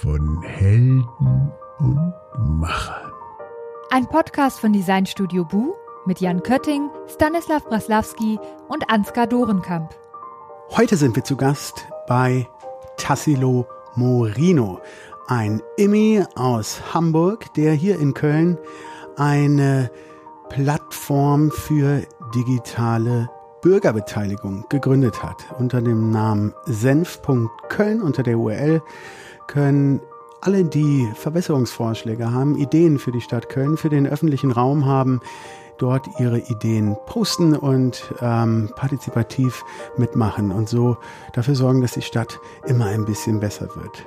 von Helden und Machern. Ein Podcast von Designstudio Bu mit Jan Kötting, Stanislav Braslawski und Ansgar Dorenkamp. Heute sind wir zu Gast bei Tassilo Morino, ein Immi aus Hamburg, der hier in Köln eine Plattform für digitale Bürgerbeteiligung gegründet hat. Unter dem Namen senf.köln, unter der URL können alle, die Verbesserungsvorschläge haben, Ideen für die Stadt Köln, für den öffentlichen Raum haben, dort ihre Ideen posten und ähm, partizipativ mitmachen und so dafür sorgen, dass die Stadt immer ein bisschen besser wird.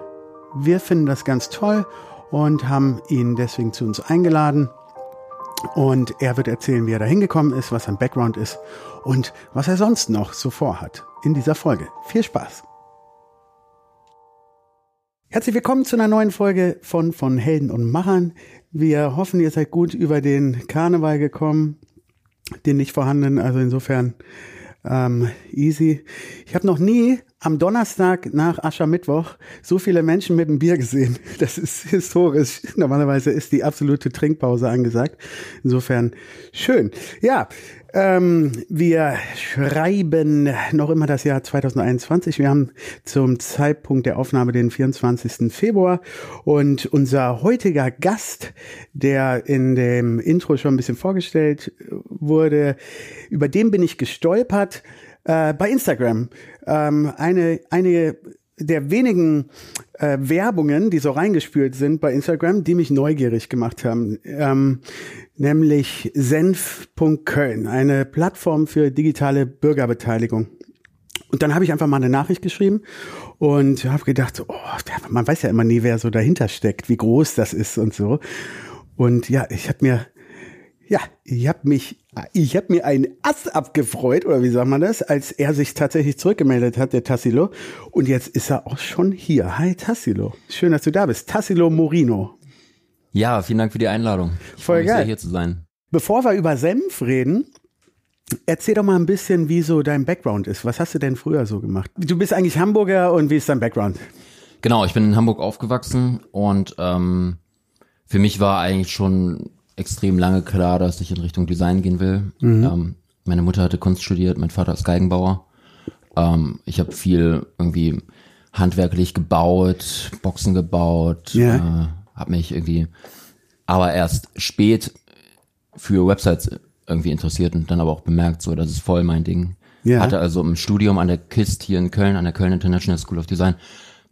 Wir finden das ganz toll und haben ihn deswegen zu uns eingeladen. Und er wird erzählen, wie er da hingekommen ist, was sein Background ist und was er sonst noch so vorhat in dieser Folge. Viel Spaß! Herzlich willkommen zu einer neuen Folge von, von Helden und Machern. Wir hoffen, ihr seid gut über den Karneval gekommen, den nicht vorhandenen, also insofern ähm, easy. Ich habe noch nie am Donnerstag nach Aschermittwoch so viele Menschen mit einem Bier gesehen. Das ist historisch. Normalerweise ist die absolute Trinkpause angesagt. Insofern schön. Ja, ähm, wir schreiben noch immer das Jahr 2021. Wir haben zum Zeitpunkt der Aufnahme den 24. Februar und unser heutiger Gast, der in dem Intro schon ein bisschen vorgestellt wurde, über den bin ich gestolpert äh, bei Instagram. Ähm, eine, eine der wenigen äh, Werbungen, die so reingespült sind bei Instagram, die mich neugierig gemacht haben. Ähm, nämlich senf.köln, eine Plattform für digitale Bürgerbeteiligung. Und dann habe ich einfach mal eine Nachricht geschrieben und habe gedacht, oh, man weiß ja immer nie, wer so dahinter steckt, wie groß das ist und so. Und ja, ich habe mir, ja, ich habe mich, ich habe mir einen Ass abgefreut, oder wie sagt man das, als er sich tatsächlich zurückgemeldet hat, der Tassilo. Und jetzt ist er auch schon hier. Hi Tassilo, schön, dass du da bist. Tassilo Morino. Ja, vielen Dank für die Einladung. Ich Voll geil. Sehr, hier zu sein. Bevor wir über Senf reden, erzähl doch mal ein bisschen, wie so dein Background ist. Was hast du denn früher so gemacht? Du bist eigentlich Hamburger und wie ist dein Background? Genau, ich bin in Hamburg aufgewachsen und ähm, für mich war eigentlich schon extrem lange klar, dass ich in Richtung Design gehen will. Mhm. Ähm, meine Mutter hatte Kunst studiert, mein Vater ist Geigenbauer. Ähm, ich habe viel irgendwie handwerklich gebaut, Boxen gebaut, Ja. äh, habe mich irgendwie aber erst spät für Websites irgendwie interessiert und dann aber auch bemerkt, so das ist voll mein Ding. Ja. Hatte also im Studium an der KIST hier in Köln, an der Köln International School of Design,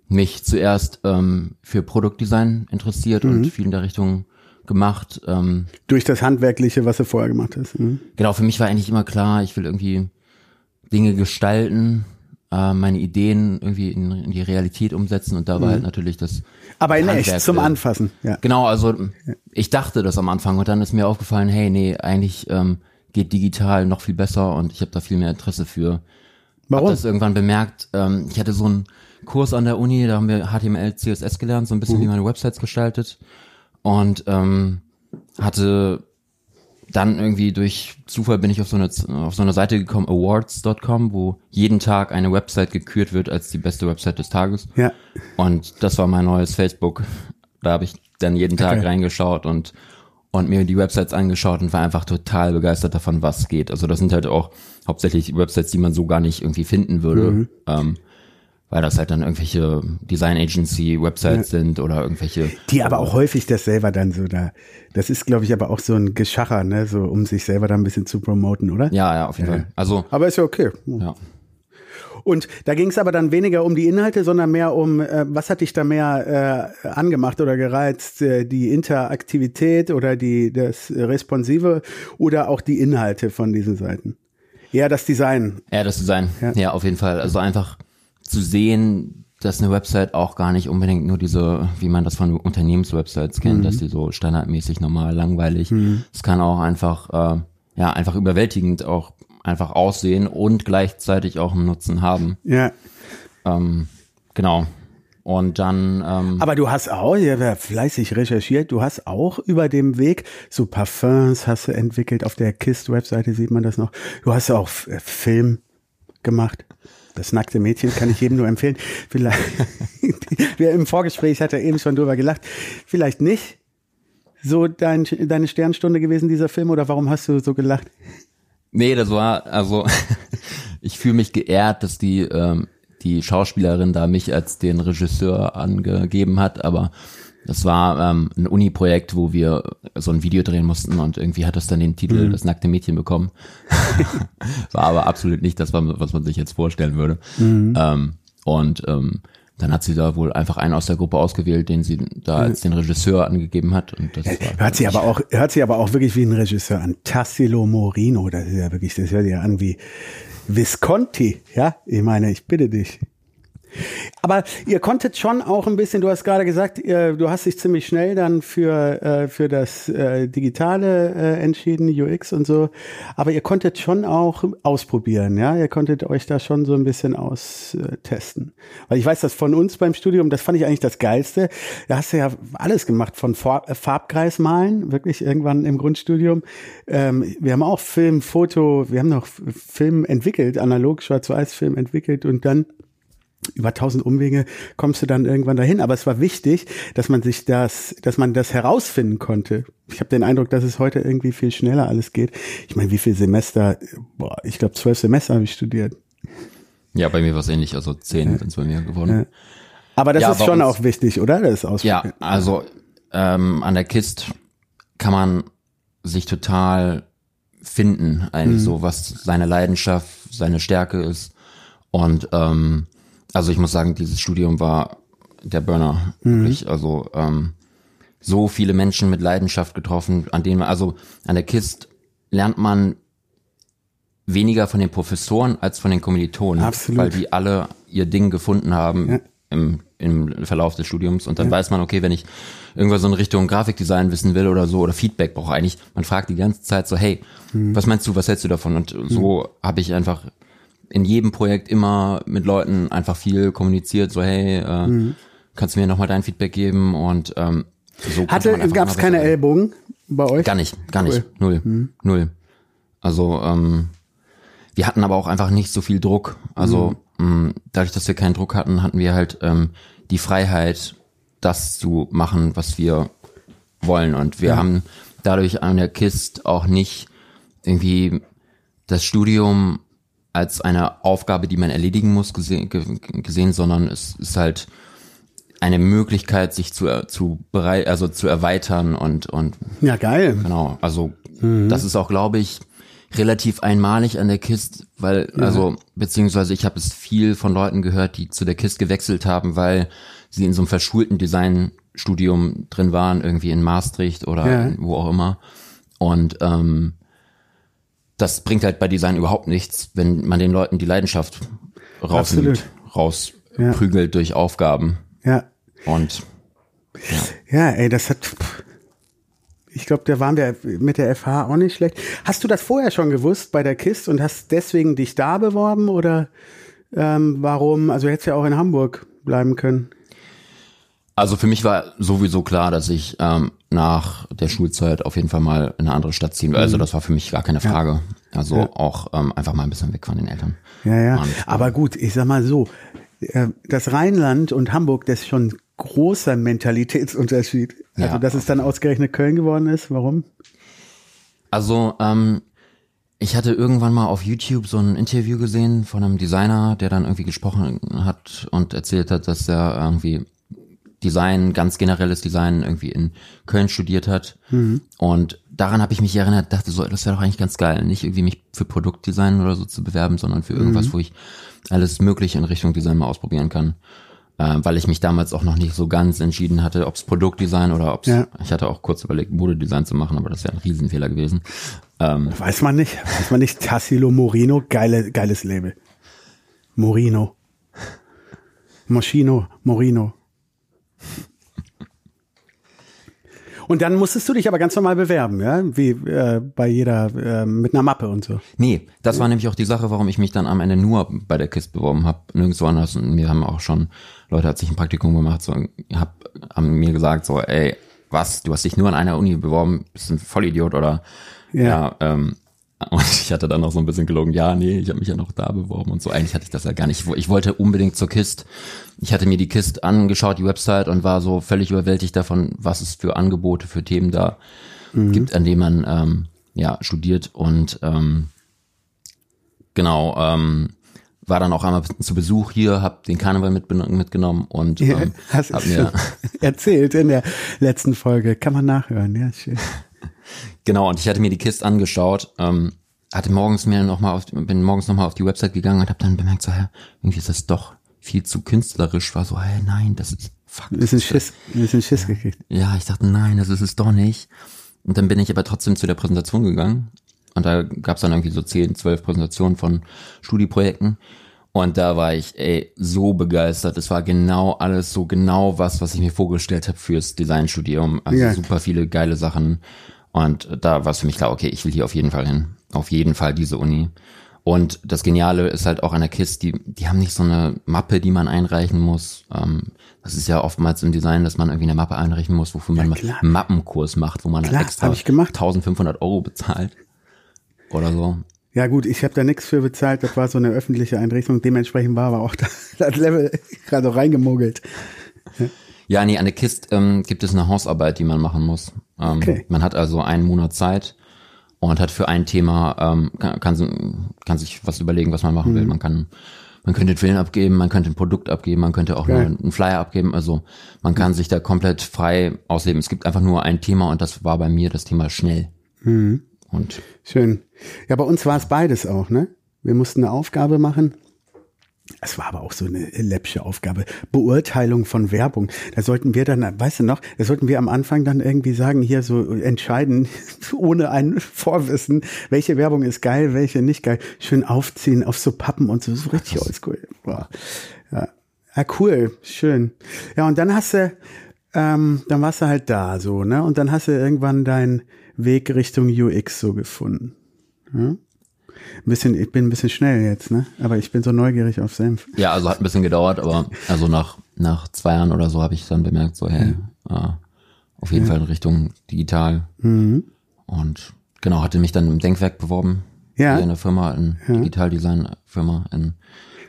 mich zuerst ähm, für Produktdesign interessiert Mhm. und viel in der Richtung gemacht. Ähm, Durch das Handwerkliche, was du vorher gemacht hast. Mhm. genau, für mich war eigentlich immer klar, ich will irgendwie Dinge gestalten, äh, meine Ideen irgendwie in, in die Realität umsetzen und da war halt natürlich das Mhm. Aber in Handwerk, echt, zum äh, Anfassen. Ja. Genau, also ich dachte das am Anfang und dann ist mir aufgefallen, hey, nee, eigentlich ähm, geht digital noch viel besser und ich habe da viel mehr Interesse für. Warum? Hab das irgendwann bemerkt. Ähm, ich hatte so einen Kurs an der Uni, da haben wir HTML, CSS gelernt, so ein bisschen wie man Websites gestaltet und ähm, hatte dann irgendwie durch Zufall bin ich auf so eine auf so eine Seite gekommen, awards.com, wo jeden Tag eine Website gekürt wird als die beste Website des Tages. Ja. Und das war mein neues Facebook. Da habe ich dann jeden Tag Okay. reingeschaut und und mir die Websites angeschaut und war einfach total begeistert davon, was geht. Also das sind halt auch hauptsächlich Websites, die man so gar nicht irgendwie finden würde, Mhm. ähm, weil das halt dann irgendwelche Design Agency Websites sind oder irgendwelche. Die aber auch häufig das selber dann so da. Das ist, glaube ich, aber auch so ein Geschacher, ne, so um sich selber da ein bisschen zu promoten, oder? Ja, ja, auf jeden Fall. Also Aber ist ja okay. ja. Und da ging es aber dann weniger um die Inhalte, sondern mehr um, äh, was hat dich da mehr äh, angemacht oder gereizt? Äh, die Interaktivität oder die das Responsive oder auch die Inhalte von diesen Seiten? Ja, das Design. Ja, das Design. Ja. Ja. auf jeden Fall. Also einfach zu sehen, dass eine Website auch gar nicht unbedingt nur diese, wie man das von Unternehmenswebsites kennt, dass die so standardmäßig normal langweilig. Es kann auch einfach, äh, ja, einfach überwältigend auch einfach aussehen und gleichzeitig auch einen Nutzen haben. Ja. Ähm, genau. Und dann, ähm, Aber du hast auch, ja, wer fleißig recherchiert, du hast auch über dem Weg so Parfums hast du entwickelt. Auf der KISS-Webseite sieht man das noch. Du hast auch Film gemacht. Das nackte Mädchen kann ich jedem nur empfehlen. Vielleicht, wir im Vorgespräch hat er eben schon drüber gelacht. Vielleicht nicht so dein, deine Sternstunde gewesen, dieser Film, oder warum hast du so gelacht? Nee, das war, also ich fühle mich geehrt, dass die, ähm, die Schauspielerin da mich als den Regisseur angegeben hat, aber das war ähm, ein Uni-Projekt, wo wir so ein Video drehen mussten und irgendwie hat das dann den Titel Mhm. Das nackte Mädchen bekommen. war aber absolut nicht das, was man sich jetzt vorstellen würde. Mhm. Ähm, und ähm, dann hat sie da wohl einfach einen aus der Gruppe ausgewählt, den sie da als den Regisseur angegeben hat. Und das war Hört sich aber auch, hört sich aber auch wirklich wie ein Regisseur an. Tassilo Morino, das ist ja wirklich, das hört sich ja an wie Visconti, ja? Ich meine, ich bitte dich. Aber ihr konntet schon auch ein bisschen, du hast gerade gesagt, ihr, du hast dich ziemlich schnell dann für, äh, für das äh, Digitale äh, entschieden, UX und so. Aber ihr konntet schon auch ausprobieren, ja? Ihr konntet euch da schon so ein bisschen austesten. Weil ich weiß, dass von uns beim Studium, das fand ich eigentlich das Geilste. Da hast du ja alles gemacht, von Farb, äh, Farbkreis malen, wirklich irgendwann im Grundstudium. Ähm, wir haben auch Film, Foto, wir haben noch Film entwickelt, analog Schwarz-Weiß-Film entwickelt und dann über tausend Umwege kommst du dann irgendwann dahin. Aber es war wichtig, dass man sich das, dass man das herausfinden konnte. Ich habe den Eindruck, dass es heute irgendwie viel schneller alles geht. Ich meine, wie viel Semester? Boah, ich glaube zwölf Semester habe ich studiert. Ja, bei mir war es ähnlich, also zehn sind es bei mir geworden. Aber das Ja, ist schon uns- auch wichtig, oder? Das Ja, Ausprobieren. also ähm, an der Kist kann man sich total finden, eigentlich so, was seine Leidenschaft, seine Stärke ist. Und ähm, also ich muss sagen, dieses Studium war der Burner. Wirklich. Also ähm, so viele Menschen mit Leidenschaft getroffen, an denen man, also an der Kist lernt man weniger von den Professoren als von den Kommilitonen, Absolut. weil die alle ihr Ding gefunden haben Ja. im, im Verlauf des Studiums und dann weiß man, okay, wenn ich irgendwas so in Richtung Grafikdesign wissen will oder so oder Feedback brauche eigentlich, man fragt die ganze Zeit so, hey, Mhm. was meinst du, was hältst du davon? Und so habe ich einfach in jedem Projekt immer mit Leuten einfach viel kommuniziert, so hey, äh, Mhm. kannst du mir nochmal dein Feedback geben und ähm, so Hatte, gab es keine. Ellbogen bei euch? Gar nicht, gar nicht. Cool. Mhm. Null. Null. Also, ähm, wir hatten aber auch einfach nicht so viel Druck. Also, Mhm. mh, dadurch, dass wir keinen Druck hatten, hatten wir halt ähm, die Freiheit, das zu machen, was wir wollen. Und wir haben dadurch an der KIST auch nicht irgendwie das Studium als eine Aufgabe, die man erledigen muss, gesehen, ge- gesehen sondern es ist halt eine Möglichkeit, sich zu, zu bereit, also zu erweitern und, und Ja, geil. Genau, also das ist auch, glaube ich, relativ einmalig an der KIST, weil, also, beziehungsweise ich habe es viel von Leuten gehört, die zu der KIST gewechselt haben, weil sie in so einem verschulten Designstudium drin waren, irgendwie in Maastricht oder Ja. wo auch immer. Und ähm, das bringt halt bei Design überhaupt nichts, wenn man den Leuten die Leidenschaft rausnimmt, rausprügelt durch Aufgaben. Ja. Und Ja, ey, das hat. Ich glaube, da waren wir mit der FH auch nicht schlecht. Hast du das vorher schon gewusst bei der KIST und hast deswegen dich da beworben oder ähm, warum? Also hättest ja auch in Hamburg bleiben können. Also für mich war sowieso klar, dass ich ähm, nach der Schulzeit auf jeden Fall mal in eine andere Stadt ziehen will. Also das war für mich gar keine Frage. Also Mhm. Ja. auch ähm, einfach mal ein bisschen weg von den Eltern. Ja, ja. Und, Aber gut, ich sag mal so, äh, das Rheinland und Hamburg, das ist schon ein großer Mentalitätsunterschied. Also, Ja. dass es dann ausgerechnet Köln geworden ist, warum? Also ähm, ich hatte irgendwann mal auf YouTube so ein Interview gesehen von einem Designer, der dann irgendwie gesprochen hat und erzählt hat, dass er irgendwie Design, ganz generelles Design irgendwie in Köln studiert hat. Und daran habe ich mich erinnert, dachte so, das wäre doch eigentlich ganz geil, nicht irgendwie mich für Produktdesign oder so zu bewerben, sondern für irgendwas, wo ich alles Mögliche in Richtung Design mal ausprobieren kann. Äh, weil ich mich damals auch noch nicht so ganz entschieden hatte, ob es Produktdesign oder ob es, Ja. ich hatte auch kurz überlegt, Modedesign zu machen, aber das wäre ein Riesenfehler gewesen. Ähm, Weiß man nicht. Weiß man nicht. Tassilo Morino, geile, geiles Label. Morino. Moschino, Morino. Und dann musstest du dich aber ganz normal bewerben, ja, wie äh, bei jeder äh, mit einer Mappe und so. Nee, das war nämlich auch die Sache, warum ich mich dann am Ende nur bei der KISS beworben habe, nirgendwo anders. Und mir haben auch schon Leute, als ich ein Praktikum gemacht, so, hab, haben mir gesagt, so, ey, was, du hast dich nur an einer Uni beworben, bist ein Vollidiot oder Ja. ja, ähm, Und ich hatte dann noch so ein bisschen gelogen, ja, nee, ich habe mich ja noch da beworben und so. Eigentlich hatte ich das ja gar nicht. Ich wollte unbedingt zur KIST. Ich hatte mir die KIST angeschaut, die Website, und war so völlig überwältigt davon, was es für Angebote, für Themen da gibt, an denen man ähm, ja studiert. Und ähm, genau, ähm, war dann auch einmal zu Besuch hier, hab den Karneval mit, mitgenommen und Ja, ähm, hast hab mir erzählt in der letzten Folge. Kann man nachhören, ja, schön. Genau, und ich hatte mir die Kiste angeschaut, ähm, hatte morgens mir noch mal auf, bin morgens nochmal auf die Website gegangen und habe dann bemerkt, so, hä, irgendwie ist das doch viel zu künstlerisch. War so, hä, nein, das ist, fuck. Ein bisschen das ist- Schiss, ein bisschen Schiss gekriegt. Ja, ich dachte, nein, das ist es doch nicht. Und dann bin ich aber trotzdem zu der Präsentation gegangen. Und da gab's dann irgendwie so 10, 12 Präsentationen von Studieprojekten. Und da war ich, ey, so begeistert. Es war genau alles so genau was, was ich mir vorgestellt habe fürs Designstudium. Also Ja. super viele geile Sachen. Und da war es für mich klar, okay, ich will hier auf jeden Fall hin. Auf jeden Fall diese Uni. Und das Geniale ist halt auch an der KISS, die, die haben nicht so eine Mappe, die man einreichen muss. Ähm, das ist ja oftmals im Design, dass man irgendwie eine Mappe einreichen muss, wofür man klar. einen Mappenkurs macht, wo man Klar, extra ich gemacht. 1500 Euro bezahlt. Oder so. Ja gut, ich habe da nichts für bezahlt. Das war so eine öffentliche Einrichtung. Dementsprechend war aber auch da, das Level gerade reingemogelt. Ja, nee, an der KIST ähm, gibt es eine Hausarbeit, die man machen muss. Ähm, Okay. Man hat also einen Monat Zeit und hat für ein Thema, ähm, kann, kann, kann sich was überlegen, was man machen Mhm. will. Man kann, man könnte einen Film abgeben, man könnte ein Produkt abgeben, man könnte auch nur einen Flyer abgeben. Also man kann sich da komplett frei ausleben. Es gibt einfach nur ein Thema und das war bei mir das Thema schnell. Mhm. Und Schön. Ja, bei uns war es beides auch, ne? Wir mussten eine Aufgabe machen. Es war aber auch so eine läppsche Aufgabe. Beurteilung von Werbung. Da sollten wir dann, weißt du noch, da sollten wir am Anfang dann irgendwie sagen, hier so entscheiden, ohne ein Vorwissen, welche Werbung ist geil, welche nicht geil. Schön aufziehen auf so Pappen und so, so richtig oldschool. Ja. ja, cool, schön. Ja, und dann hast du, ähm, dann warst du halt da so, ne? Und dann hast du irgendwann deinen Weg Richtung UX so gefunden. Ja? Ein bisschen, ich bin ein bisschen schnell jetzt, ne? Aber ich bin so neugierig auf Senf. ja, also hat ein bisschen gedauert, aber also nach, nach zwei Jahren oder so habe ich dann bemerkt, so, hey, äh, auf jeden Fall in Richtung digital. Mhm. Und genau, hatte mich dann im Denkwerk beworben. Ja. Hier in der Firma, in Digitaldesign-Firma in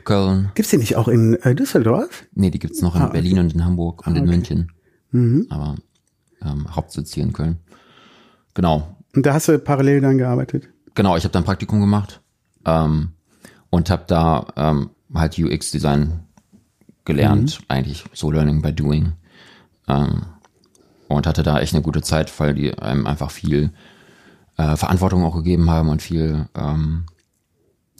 Köln. Gibt's die nicht auch in äh, Düsseldorf? Nee, die gibt's noch in Ah, okay. Berlin und in Hamburg und in okay. München. Mhm. Aber ähm, Hauptsitz hier in Köln. Genau. Und da hast du parallel dann gearbeitet? Genau, ich habe dann Praktikum gemacht ähm, und habe da ähm, halt UX-Design gelernt, eigentlich so Learning by Doing. Ähm, und hatte da echt eine gute Zeit, weil die einem einfach viel äh, Verantwortung auch gegeben haben und viel ähm,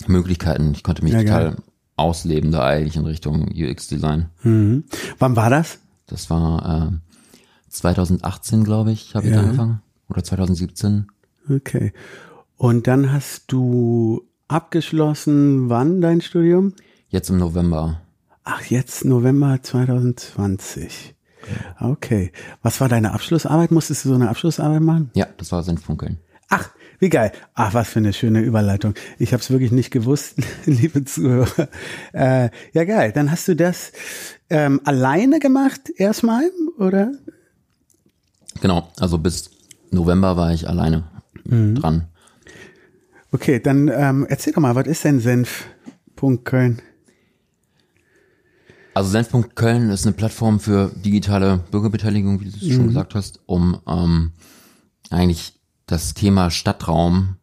Möglichkeiten. Ich konnte mich Ja, total geil. ausleben da eigentlich in Richtung UX-Design. Mhm. Wann war das? Das war äh, 2018, glaube ich, habe ich Ja. da angefangen. Oder 2017. Okay. Und dann hast du abgeschlossen, wann dein Studium? Jetzt im November. Ach, jetzt November 2020. Okay. Was war deine Abschlussarbeit? Musstest du so eine Abschlussarbeit machen? Ja, das war Senffunkeln. Ach, wie geil. Ach, was für eine schöne Überleitung. Ich habe es wirklich nicht gewusst, liebe Zuhörer. Äh, ja, geil. Dann hast du das ähm, alleine gemacht erstmal, oder? Genau, also bis November war ich alleine Mhm. dran. Okay, dann ähm, erzähl doch mal, was ist denn Senf.Köln? Köln? Also Senfpunkt Köln ist eine Plattform für digitale Bürgerbeteiligung, wie du es Mhm. schon gesagt hast, um ähm, eigentlich das Thema Stadtraum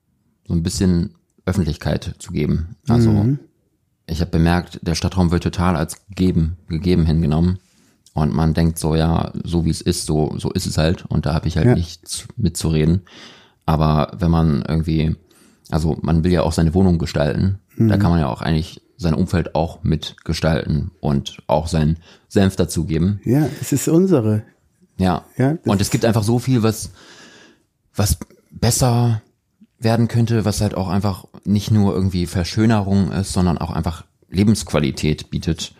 so ein bisschen Öffentlichkeit zu geben. Also Mhm. ich habe bemerkt, der Stadtraum wird total als gegeben, gegeben hingenommen. Und man denkt so, ja, so wie es ist, so, so ist es halt. Und da habe ich halt Ja. nichts mitzureden. Aber wenn man irgendwie, also man will ja auch seine Wohnung gestalten, Mhm. da kann man ja auch eigentlich sein Umfeld auch mitgestalten und auch seinen Senf dazugeben. Ja, es ist unsere. Ja. Ja, und es gibt einfach so viel, was, was besser werden könnte, was halt auch einfach nicht nur irgendwie Verschönerung ist, sondern auch einfach Lebensqualität bietet,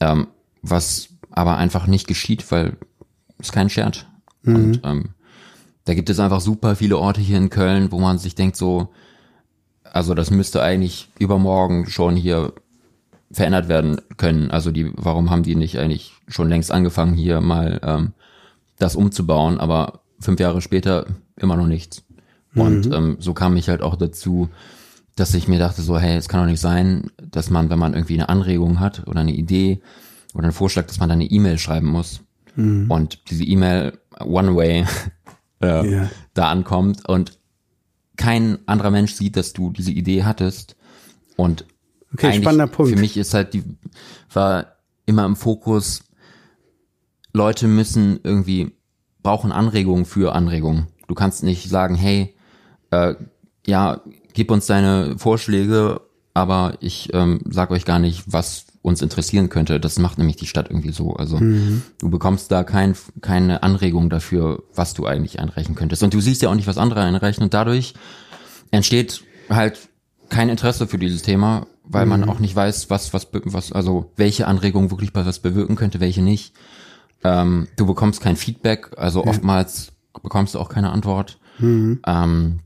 ähm, was aber einfach nicht geschieht, weil es keinen schert. Und ähm, da gibt es einfach super viele Orte hier in Köln, wo man sich denkt so, also das müsste eigentlich übermorgen schon hier verändert werden können. Also die, warum haben die nicht eigentlich schon längst angefangen, hier mal ähm, das umzubauen, aber fünf Jahre später immer noch nichts. Und ähm, so kam ich halt auch dazu, dass ich mir dachte so, hey, es kann doch nicht sein, dass man, wenn man irgendwie eine Anregung hat oder eine Idee oder einen Vorschlag, dass man dann eine E-Mail schreiben muss. Und diese E-Mail One Way äh, Ja. da ankommt und kein anderer Mensch sieht, dass du diese Idee hattest. Und Okay, spannender Punkt. Für mich ist halt die, war immer im Fokus, Leute müssen irgendwie, brauchen Anregungen für Anregungen. Du kannst nicht sagen, hey, äh, ja, gib uns deine Vorschläge, aber ich ähm, sag euch gar nicht, was uns interessieren könnte. Das macht nämlich die Stadt irgendwie so. Also Mhm. du bekommst da kein, keine Anregung dafür, was du eigentlich einreichen könntest. Und du siehst ja auch nicht, was andere einreichen. Und dadurch entsteht halt kein Interesse für dieses Thema, weil man Mhm. auch nicht weiß, was, was, was, also welche Anregung wirklich was bewirken könnte, welche nicht. Ähm, du bekommst kein Feedback, also oftmals bekommst du auch keine Antwort. Ähm,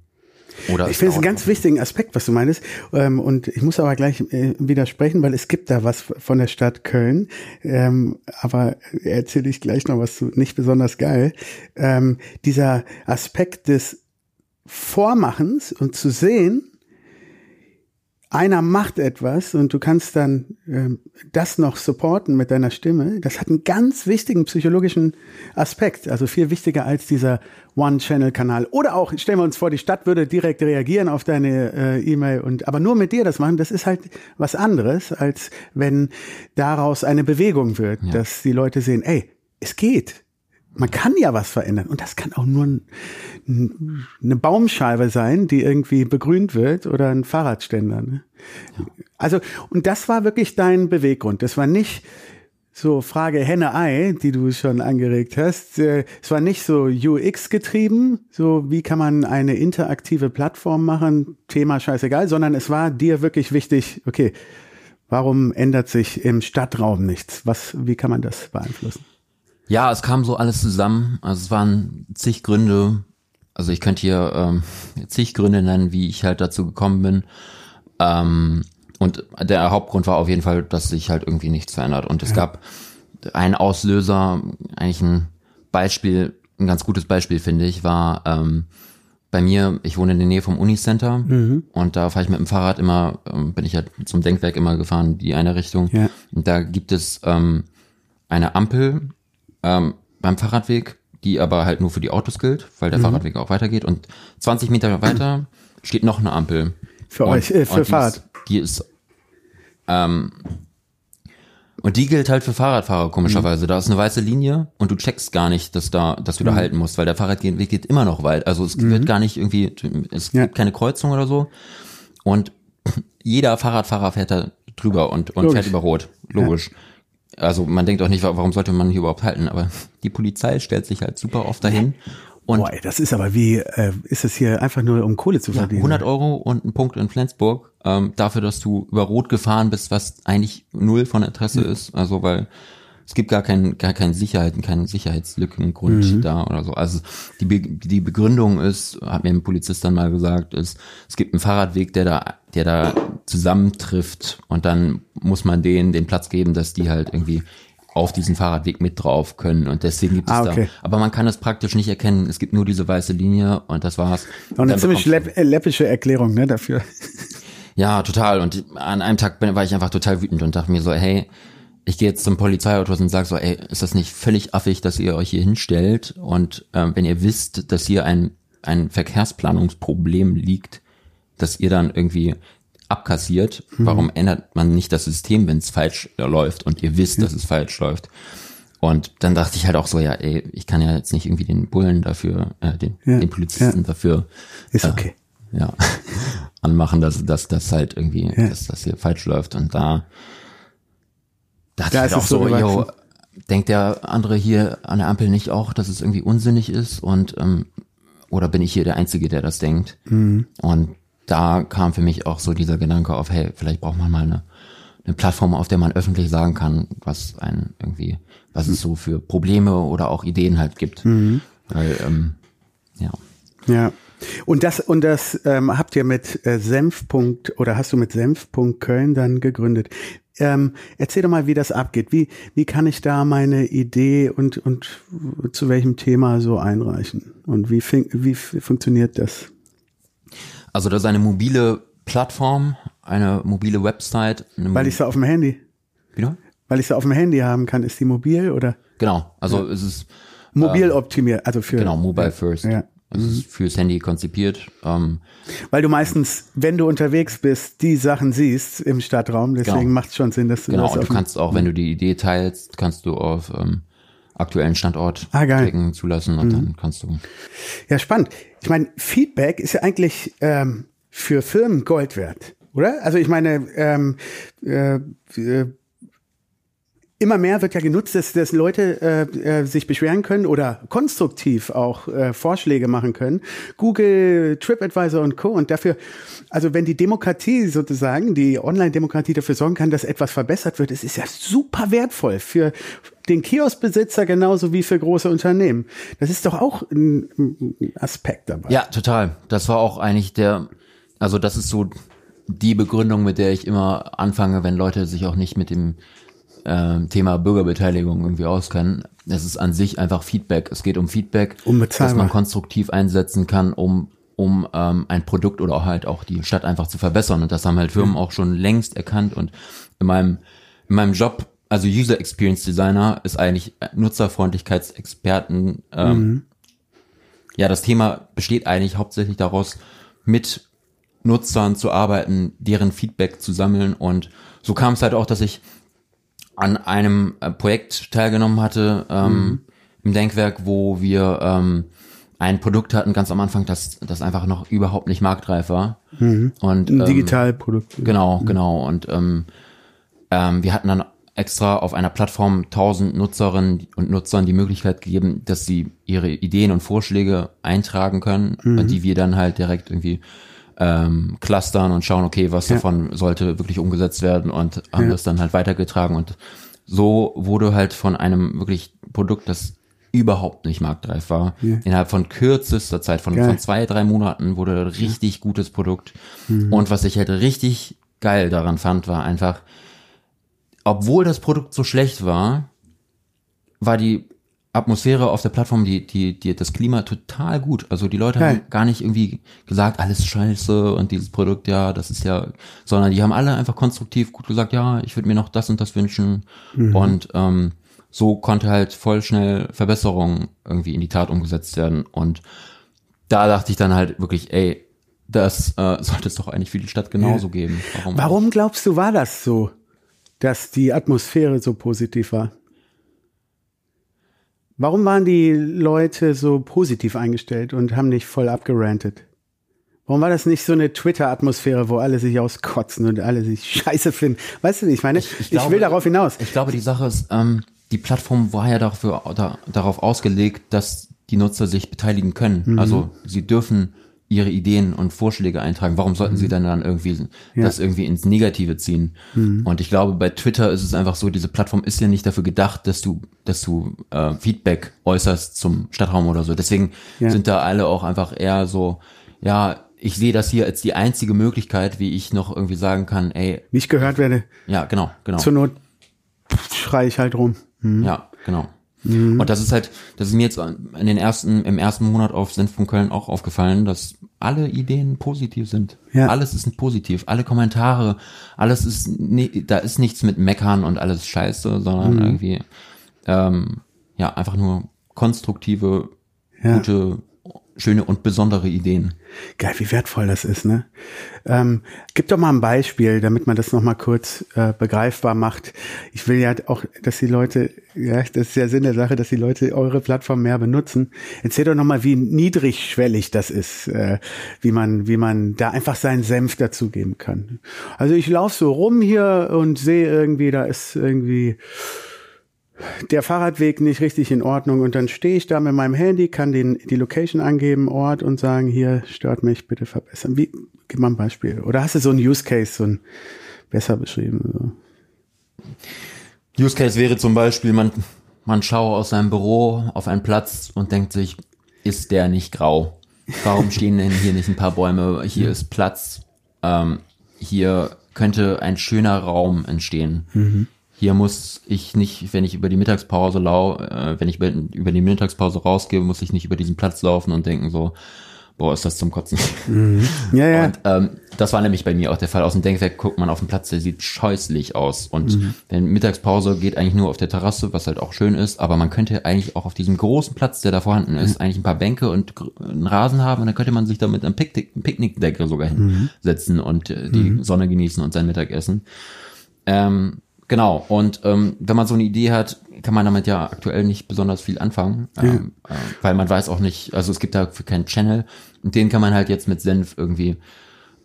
oder. Ich finde es einen ganz wichtigen Aspekt, was du meinst. Ähm, und ich muss aber gleich äh, widersprechen, weil es gibt da was von der Stadt Köln. Ähm, aber erzähle ich gleich noch was zu. Nicht besonders geil. Ähm, dieser Aspekt des Vormachens und zu sehen, einer macht etwas und du kannst dann ähm, das noch supporten mit deiner Stimme, das hat einen ganz wichtigen psychologischen Aspekt, also viel wichtiger als dieser One-Channel-Kanal. Oder auch, stellen wir uns vor, die Stadt würde direkt reagieren auf deine äh, E-Mail und aber nur mit dir das machen, das ist halt was anderes, als wenn daraus eine Bewegung wird, dass die Leute sehen, ey, es geht. Man kann ja was verändern und das kann auch nur ein, ein, eine Baumscheibe sein, die irgendwie begrünt wird oder ein Fahrradständer. Ne? Also und das war wirklich dein Beweggrund. Das war nicht so Frage Henne-Ei, die du schon angeregt hast. Äh, Es war nicht so UX getrieben, so wie kann man eine interaktive Plattform machen, Thema scheißegal, sondern es war dir wirklich wichtig, okay, warum ändert sich im Stadtraum nichts? Was, wie kann man das beeinflussen? Ja, es kam so alles zusammen. Also es waren zig Gründe. Also ich könnte hier ähm, zig Gründe nennen, wie ich halt dazu gekommen bin. Ähm, und der Hauptgrund war auf jeden Fall, dass sich halt irgendwie nichts verändert. Und es gab einen Auslöser, eigentlich ein Beispiel, ein ganz gutes Beispiel finde ich, war ähm, bei mir, ich wohne in der Nähe vom Unicenter und da fahre ich mit dem Fahrrad immer, ähm, bin ich halt zum Denkwerk immer gefahren, die eine Richtung. Ja. Und da gibt es ähm, eine Ampel ähm, beim Fahrradweg, die aber halt nur für die Autos gilt, weil der Fahrradweg auch weitergeht. Und 20 Meter weiter steht noch eine Ampel. Für Und- euch, äh, für die Fahrrad. Ist, die ist, ähm, und die gilt halt für Fahrradfahrer komischerweise. Da ist eine weiße Linie und du checkst gar nicht, dass da, dass du da halten musst, weil der Fahrradweg geht immer noch weit. Also es wird gar nicht irgendwie, es Ja. gibt keine Kreuzung oder so. Und jeder Fahrradfahrer fährt da drüber und, und Logisch. fährt über Rot. Logisch. Also man denkt auch nicht, wa- warum sollte man hier überhaupt halten? Aber die Polizei stellt sich halt super oft dahin. Und Boah, ey, das ist aber wie, äh, ist es hier einfach nur, um Kohle zu verdienen? 100 Euro und ein Punkt in Flensburg ähm, dafür, dass du über Rot gefahren bist, was eigentlich null von Interesse ist. Also weil es gibt gar keinen gar keinen Sicherheit, keinen Sicherheitslückengrund da oder so. Also die Be die Begründung ist, hat mir ein Polizist dann mal gesagt, ist, es gibt einen Fahrradweg, der da der da zusammentrifft und dann muss man denen den Platz geben, dass die halt irgendwie auf diesen Fahrradweg mit drauf können und deswegen gibt es Ah, okay. da. Aber man kann es praktisch nicht erkennen. Es gibt nur diese weiße Linie und das war's. Und eine Dann ziemlich läpp, äh, läppische Erklärung, ne, dafür. ja, total. Und an einem Tag bin, war ich einfach total wütend und dachte mir so, hey, ich gehe jetzt zum Polizeiauto und sage so, ey, ist das nicht völlig affig, dass ihr euch hier hinstellt? Und ähm, wenn ihr wisst, dass hier ein, ein Verkehrsplanungsproblem liegt, dass ihr dann irgendwie abkassiert, warum ändert man nicht das System, wenn es falsch läuft und ihr wisst, dass es falsch läuft? Und dann dachte ich halt auch so, ja, ey, ich kann ja jetzt nicht irgendwie den Bullen dafür, äh, den, Ja, den Polizisten dafür Ist äh, okay. ja, anmachen, dass, dass das halt irgendwie, dass das hier falsch läuft. Und da dachte Da ich halt auch so so, yo, denkt der andere hier an der Ampel nicht auch, dass es irgendwie unsinnig ist und ähm, oder bin ich hier der Einzige, der das denkt? Mhm. Und da kam für mich auch so dieser Gedanke auf, hey, vielleicht braucht man mal eine, eine Plattform, auf der man öffentlich sagen kann, was einen irgendwie, was es so für Probleme oder auch Ideen halt gibt. Mhm. Weil, ähm, ja. Ja. Und das, und das ähm, habt ihr mit äh, Senfpunkt oder hast du mit Senfpunkt Köln dann gegründet. Ähm, erzähl doch mal, wie das abgeht. Wie, wie kann ich da meine Idee und, und zu welchem Thema so einreichen? Und wie, wie funktioniert das? Also das ist eine mobile Plattform, eine mobile Website. Eine Weil ich sie auf dem Handy, Wieder? weil ich sie auf dem Handy haben kann, ist die mobil oder Genau, also es ist mobil optimiert, also für genau mobile first. Ja. Es ist fürs Handy konzipiert. Ähm, Weil du meistens, wenn du unterwegs bist, die Sachen siehst im Stadtraum. Deswegen Genau. macht es schon Sinn, dass du genau, das auf du kannst auch, wenn du die Idee teilst, kannst du auf ähm, aktuellen Standort Ah, klicken, zulassen und dann kannst du. Ja, spannend. Ich meine, Feedback ist ja eigentlich ähm, für Firmen Gold wert, oder? Also ich meine, ähm, äh, äh, immer mehr wird ja genutzt, dass, dass Leute äh, äh, sich beschweren können oder konstruktiv auch äh, Vorschläge machen können. Google, TripAdvisor und Co. Und dafür, also wenn die Demokratie sozusagen, die Online-Demokratie dafür sorgen kann, dass etwas verbessert wird, es ist ja super wertvoll für den Kioskbesitzer genauso wie für große Unternehmen. Das ist doch auch ein, ein Aspekt dabei. Ja, total. Das war auch eigentlich der, also das ist so die Begründung, mit der ich immer anfange, wenn Leute sich auch nicht mit dem ähm, Thema Bürgerbeteiligung irgendwie auskennen. Es ist an sich einfach Feedback. Es geht um Feedback, das man konstruktiv einsetzen kann, um um ähm, ein Produkt oder halt auch die Stadt einfach zu verbessern. Und das haben halt Firmen auch schon längst erkannt. Und in meinem in meinem Job, also User Experience Designer, ist eigentlich Nutzerfreundlichkeitsexperten ähm, ja, das Thema besteht eigentlich hauptsächlich daraus, mit Nutzern zu arbeiten, deren Feedback zu sammeln. Und so kam es halt auch, dass ich an einem äh, Projekt teilgenommen hatte ähm, im Denkwerk, wo wir ähm, ein Produkt hatten ganz am Anfang, das, das einfach noch überhaupt nicht marktreif war. Und Ein ähm, Digitalprodukt. Genau, genau. Und ähm, ähm, wir hatten dann extra auf einer Plattform 1000 Nutzerinnen und Nutzern die Möglichkeit gegeben, dass sie ihre Ideen und Vorschläge eintragen können, und die wir dann halt direkt irgendwie ähm, clustern und schauen, okay, was davon sollte wirklich umgesetzt werden und haben das dann halt weitergetragen. Und so wurde halt von einem wirklich Produkt, das überhaupt nicht marktreif war, innerhalb von kürzester Zeit, von, von zwei, drei Monaten wurde ein richtig gutes Produkt. Und was ich halt richtig geil daran fand, war einfach, obwohl das Produkt so schlecht war, war die Atmosphäre auf der Plattform, die, die, die, das Klima total gut. Also die Leute Geil. haben gar nicht irgendwie gesagt, alles scheiße und dieses Produkt, ja, das ist ja, sondern die haben alle einfach konstruktiv gut gesagt, ja, ich würde mir noch das und das wünschen. Und ähm, so konnte halt voll schnell Verbesserungen irgendwie in die Tat umgesetzt werden. Und da dachte ich dann halt wirklich, ey, das äh, sollte es doch eigentlich für die Stadt genauso Ja. geben. Warum? Warum glaubst du, war das so, dass die Atmosphäre so positiv war? Warum waren die Leute so positiv eingestellt und haben nicht voll abgerantet? Warum war das nicht so eine Twitter-Atmosphäre, wo alle sich auskotzen und alle sich scheiße finden? Weißt du, wie ich meine, ich, glaube- will darauf hinaus. Ich glaube, die Sache ist, ähm, die Plattform war ja dafür, da, darauf ausgelegt, dass die Nutzer sich beteiligen können. Mhm. Also sie dürfen ihre Ideen und Vorschläge eintragen. Warum sollten Mhm. sie dann dann irgendwie das irgendwie ins Negative ziehen? Mhm. Und ich glaube, bei Twitter ist es einfach so, diese Plattform ist ja nicht dafür gedacht, dass du, dass du äh, Feedback äußerst zum Stadtraum oder so. Deswegen Ja. sind da alle auch einfach eher so, ja, ich sehe das hier als die einzige Möglichkeit, wie ich noch irgendwie sagen kann, ey, ich gehört werde, ja, genau, genau. zur Not schreie ich halt rum. Ja, genau. Mhm. Und das ist halt, das ist mir jetzt in den ersten, im ersten Monat auf Senf Köln auch aufgefallen, dass alle Ideen positiv sind. Ja. Alles ist positiv. Alle Kommentare, alles ist, ni- da ist nichts mit Meckern und alles Scheiße, sondern Mhm. irgendwie, ähm, ja, einfach nur konstruktive, Ja. gute, schöne und besondere Ideen. Geil, wie wertvoll das ist, ne? Ähm, gib doch mal ein Beispiel, damit man das noch mal kurz äh, begreifbar macht. Ich will ja auch, dass die Leute, ja, das ist ja Sinn der Sache, dass die Leute eure Plattform mehr benutzen. Erzähl doch noch mal, wie niedrigschwellig das ist, äh, wie man, wie man da einfach seinen Senf dazugeben kann. Also ich laufe so rum hier und sehe irgendwie, da ist irgendwie der Fahrradweg nicht richtig in Ordnung und dann stehe ich da mit meinem Handy, kann den, die Location angeben, Ort und sagen, hier stört mich, bitte verbessern. Wie, gib mal ein Beispiel. Oder hast du so einen Use Case, so ein besser beschrieben? So. Use Case wäre zum Beispiel, man, man schaue aus seinem Büro auf einen Platz und denkt sich, ist der nicht grau? Warum stehen denn hier nicht ein paar Bäume? Hier ist Platz. Ähm, hier könnte ein schöner Raum entstehen. Hier muss ich nicht, wenn ich über die Mittagspause lau, äh, wenn ich über über die Mittagspause rausgehe, muss ich nicht über diesen Platz laufen und denken so, boah, ist das zum Kotzen. Ja, ja. Und ähm, das war nämlich bei mir auch der Fall. Aus dem Denkwerk guckt man auf den Platz, der sieht scheußlich aus. Und Mhm. wenn Mittagspause geht eigentlich nur auf der Terrasse, was halt auch schön ist, aber man könnte eigentlich auch auf diesem großen Platz, der da vorhanden ist, eigentlich ein paar Bänke und einen Rasen haben und dann könnte man sich da mit einem Picknick, Picknickdecke sogar Mhm. hinsetzen und äh, die Sonne genießen und sein Mittagessen. Ähm, genau, und ähm, wenn man so eine Idee hat, kann man damit ja aktuell nicht besonders viel anfangen, ähm, äh, weil man weiß auch nicht, also es gibt dafür keinen Channel. Und den kann man halt jetzt mit Senf irgendwie,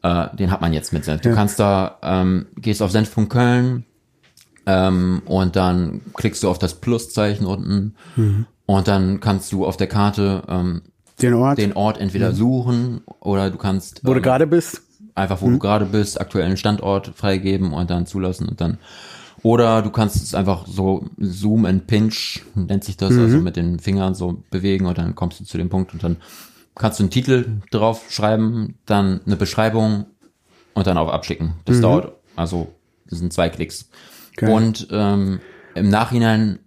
äh, den hat man jetzt mit Senf. Du Ja. kannst da, ähm, gehst auf senf.köln ähm, und dann klickst du auf das Pluszeichen unten. Und dann kannst du auf der Karte ähm, Den Ort, den Ort entweder suchen oder du kannst wo du ähm, gerade bist. einfach wo du gerade bist, aktuellen Standort freigeben und dann zulassen und dann oder du kannst es einfach so Zoom and Pinch nennt sich das, also mit den Fingern so bewegen und dann kommst du zu dem Punkt und dann kannst du einen Titel drauf schreiben, dann eine Beschreibung und dann auf Abschicken. Das dauert, also das sind zwei Klicks. Geil. Und ähm, im Nachhinein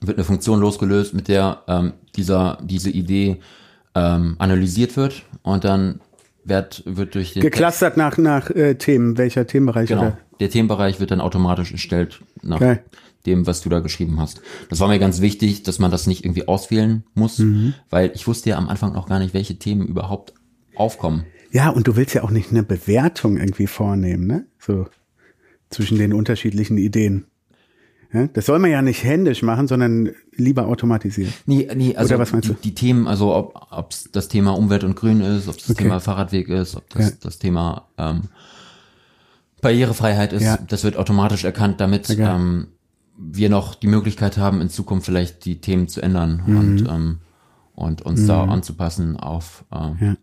wird eine Funktion losgelöst, mit der ähm, dieser diese Idee ähm, analysiert wird und dann wird, wird durch den Geclustert nach, nach äh, Themen, welcher Themenbereich Genau. oder? Der Themenbereich wird dann automatisch erstellt nach Geil. dem, was du da geschrieben hast. Das war mir ganz wichtig, dass man das nicht irgendwie auswählen muss, Mhm. weil ich wusste ja am Anfang noch gar nicht, welche Themen überhaupt aufkommen. Ja, und du willst ja auch nicht eine Bewertung irgendwie vornehmen, ne? So zwischen den unterschiedlichen Ideen. Das soll man ja nicht händisch machen, sondern lieber automatisieren. Nee, nee, also Oder was meinst die, du? die Themen, also ob ob's das Thema Umwelt und Grün ist, ob das Okay. Thema Fahrradweg ist, ob das Ja. das Thema ähm, Barrierefreiheit ist, Ja. das wird automatisch erkannt, damit geil. ähm, wir noch die Möglichkeit haben, in Zukunft vielleicht die Themen zu ändern Mhm. und ähm, und uns da anzupassen auf ähm, Ja.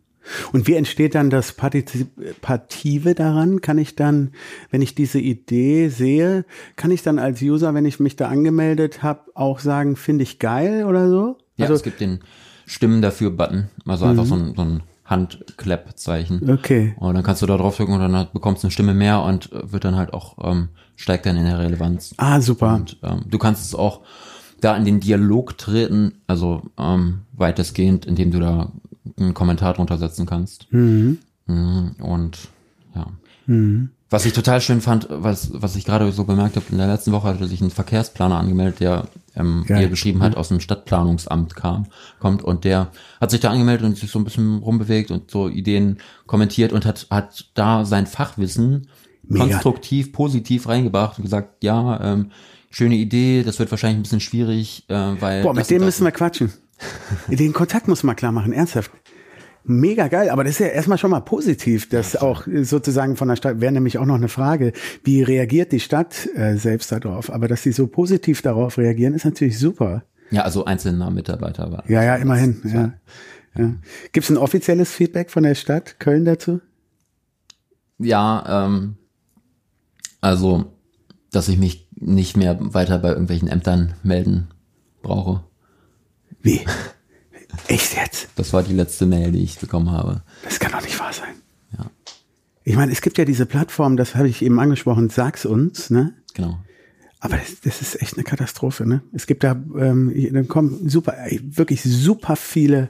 Und wie entsteht dann das Partizipative daran? Kann ich dann, wenn ich diese Idee sehe, kann ich dann als User, wenn ich mich da angemeldet habe, auch sagen, finde ich geil oder so? Ja, also, es gibt den Stimmen dafür Button, also einfach so ein, so ein Handklappzeichen. okay. Und dann kannst du da draufdrücken und dann bekommst du eine Stimme mehr und äh, wird dann halt auch, ähm, steigt dann in der Relevanz. Ah, super. Und ähm, du kannst es auch da in den Dialog treten, also ähm, weitestgehend, indem du da einen Kommentar drunter setzen kannst. Mhm, Und ja. Was ich total schön fand, was, was ich gerade so bemerkt habe, in der letzten Woche hatte sich ein Verkehrsplaner angemeldet, der ähm, Geil. mir geschrieben hat, aus dem Stadtplanungsamt kam, kommt und der hat sich da angemeldet und sich so ein bisschen rumbewegt und so Ideen kommentiert und hat, hat da sein Fachwissen Mega. konstruktiv, positiv reingebracht und gesagt, ja, ähm, schöne Idee, das wird wahrscheinlich ein bisschen schwierig, äh, weil. Boah, mit dem müssen wir quatschen. Den Kontakt muss man klar machen, ernsthaft. Mega geil, aber das ist ja erstmal schon mal positiv, dass auch sozusagen von der Stadt, wäre nämlich auch noch eine Frage, wie reagiert die Stadt äh, selbst darauf? Aber dass sie so positiv darauf reagieren, ist natürlich super. Ja, also einzelner Mitarbeiter war. Ja, ja, immerhin. Ja. Ja. Gibt es ein offizielles Feedback von der Stadt Köln dazu? Ja, ähm, also, dass ich mich nicht mehr weiter bei irgendwelchen Ämtern melden brauche. Wie? Echt jetzt? Das war die letzte Mail, die ich bekommen habe. Das kann doch nicht wahr sein. Ja. Ich meine, es gibt ja diese Plattform, das habe ich eben angesprochen, sag's uns, ne? Genau. Aber das, das ist echt eine Katastrophe, ne? Es gibt da, ähm, dann kommen super, ey, wirklich super viele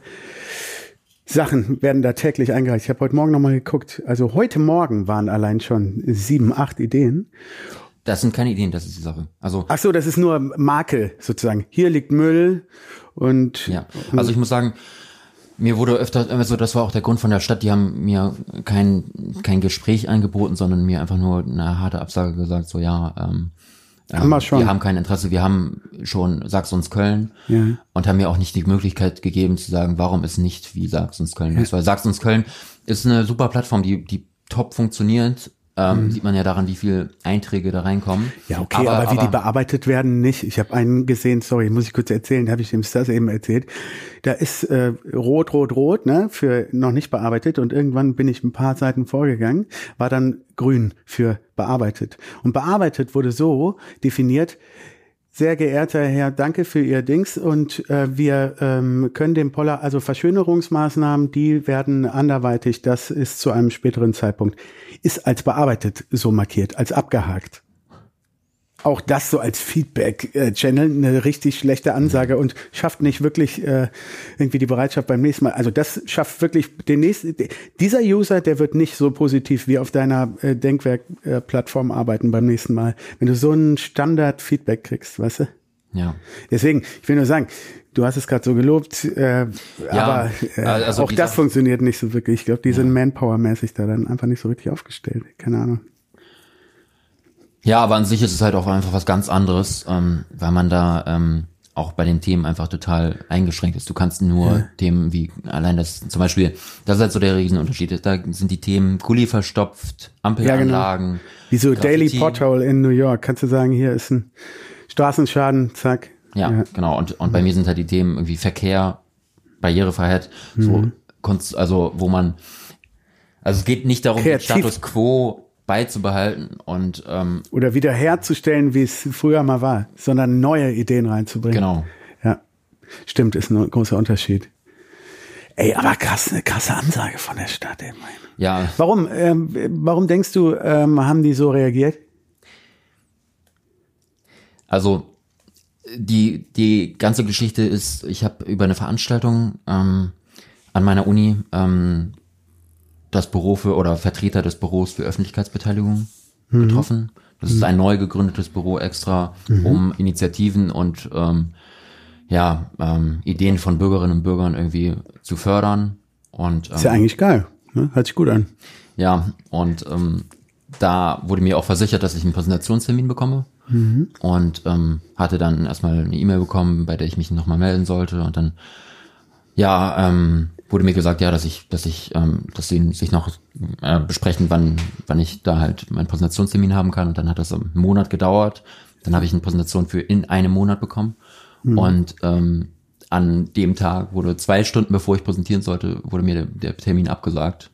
Sachen werden da täglich eingereicht. Ich habe heute Morgen nochmal geguckt. Also heute Morgen waren allein schon sieben, acht Ideen. Das sind keine Ideen, das ist die Sache. Also, Ach so, das ist nur Marke sozusagen. Hier liegt Müll und ja. Also ich muss sagen, mir wurde öfter, also das war auch der Grund von der Stadt, die haben mir kein, kein Gespräch angeboten, sondern mir einfach nur eine harte Absage gesagt, so ja, ähm, Haben wir schon. wir haben kein Interesse, wir haben schon Sag's uns Köln Ja. und haben mir auch nicht die Möglichkeit gegeben zu sagen, warum es nicht wie Sag's uns Köln ist. Weil Sag's uns Köln ist eine super Plattform, die, die top funktioniert. Ähm, Sieht man ja daran, wie viel Einträge da reinkommen. Mhm. Ja, okay, aber, wie die bearbeitet werden, nicht. Ich habe einen gesehen, sorry, muss ich kurz erzählen, habe ich dem Stas eben erzählt. Da ist äh, rot, rot, rot, ne, für noch nicht bearbeitet und irgendwann bin ich ein paar Seiten vorgegangen, war dann grün für bearbeitet. Und bearbeitet wurde so definiert, sehr geehrter Herr, danke für Ihr Dings und äh, wir ähm, können dem Poller, also Verschönerungsmaßnahmen, die werden anderweitig, das ist zu einem späteren Zeitpunkt, ist als bearbeitet so markiert, als abgehakt. Auch das so als Feedback-Channel eine richtig schlechte Ansage und schafft nicht wirklich äh, irgendwie die Bereitschaft beim nächsten Mal. Also das schafft wirklich den nächsten. Dieser User, der wird nicht so positiv wie auf deiner äh, Denkwerk-Plattform arbeiten beim nächsten Mal, wenn du so ein Standard-Feedback kriegst, weißt du? Ja. Deswegen, ich will nur sagen, du hast es gerade so gelobt, äh, Ja, aber äh, also auch das funktioniert nicht so wirklich. Ich glaube, die sind Manpower-mäßig da dann einfach nicht so richtig aufgestellt. Keine Ahnung. Ja, aber an sich ist es halt auch einfach was ganz anderes, ähm, weil man da ähm, auch bei den Themen einfach total eingeschränkt ist. Du kannst nur Themen wie allein das, zum Beispiel, das ist halt so der Riesenunterschied. Da sind die Themen Kuli verstopft, Ampelanlagen. Wie so Daily Graffiti. Pothole in New York. Kannst du sagen, hier ist ein Straßenschaden, zack. Ja, genau. Und, und bei mir sind halt die Themen irgendwie Verkehr, Barrierefreiheit, so Kunst, also wo man, also es geht nicht darum, Kreativ. den Status quo beizubehalten und ähm, Oder wieder herzustellen, wie es früher mal war, sondern neue Ideen reinzubringen. genau. Ja, stimmt, ist ein großer Unterschied. Ey, aber krass, eine krasse Ansage von der Stadt, ey. Ja, Warum, ähm, warum denkst du, ähm, haben die so reagiert? Also die die ganze Geschichte ist, ich habe über eine Veranstaltung ähm, an meiner Uni ähm, das Büro für oder Vertreter des Büros für Öffentlichkeitsbeteiligung getroffen. Das ist ein neu gegründetes Büro extra, um Initiativen und ähm, ja ähm, Ideen von Bürgerinnen und Bürgern irgendwie zu fördern. Und ähm, Ist ja eigentlich geil. Ne? Hört sich gut an. ja, und ähm, da wurde mir auch versichert, dass ich einen Präsentationstermin bekomme. Und ähm, hatte dann erstmal eine E-Mail bekommen, bei der ich mich nochmal melden sollte. Und dann, ja, ähm, wurde mir gesagt, ja, dass ich, dass ich, ähm, dass sie sich noch äh, besprechen, wann, wann ich da halt meinen Präsentationstermin haben kann. Und dann hat das einen Monat gedauert. Dann habe ich eine Präsentation für in einem Monat bekommen. Und ähm, an dem Tag wurde zwei Stunden bevor ich präsentieren sollte, wurde mir der, der Termin abgesagt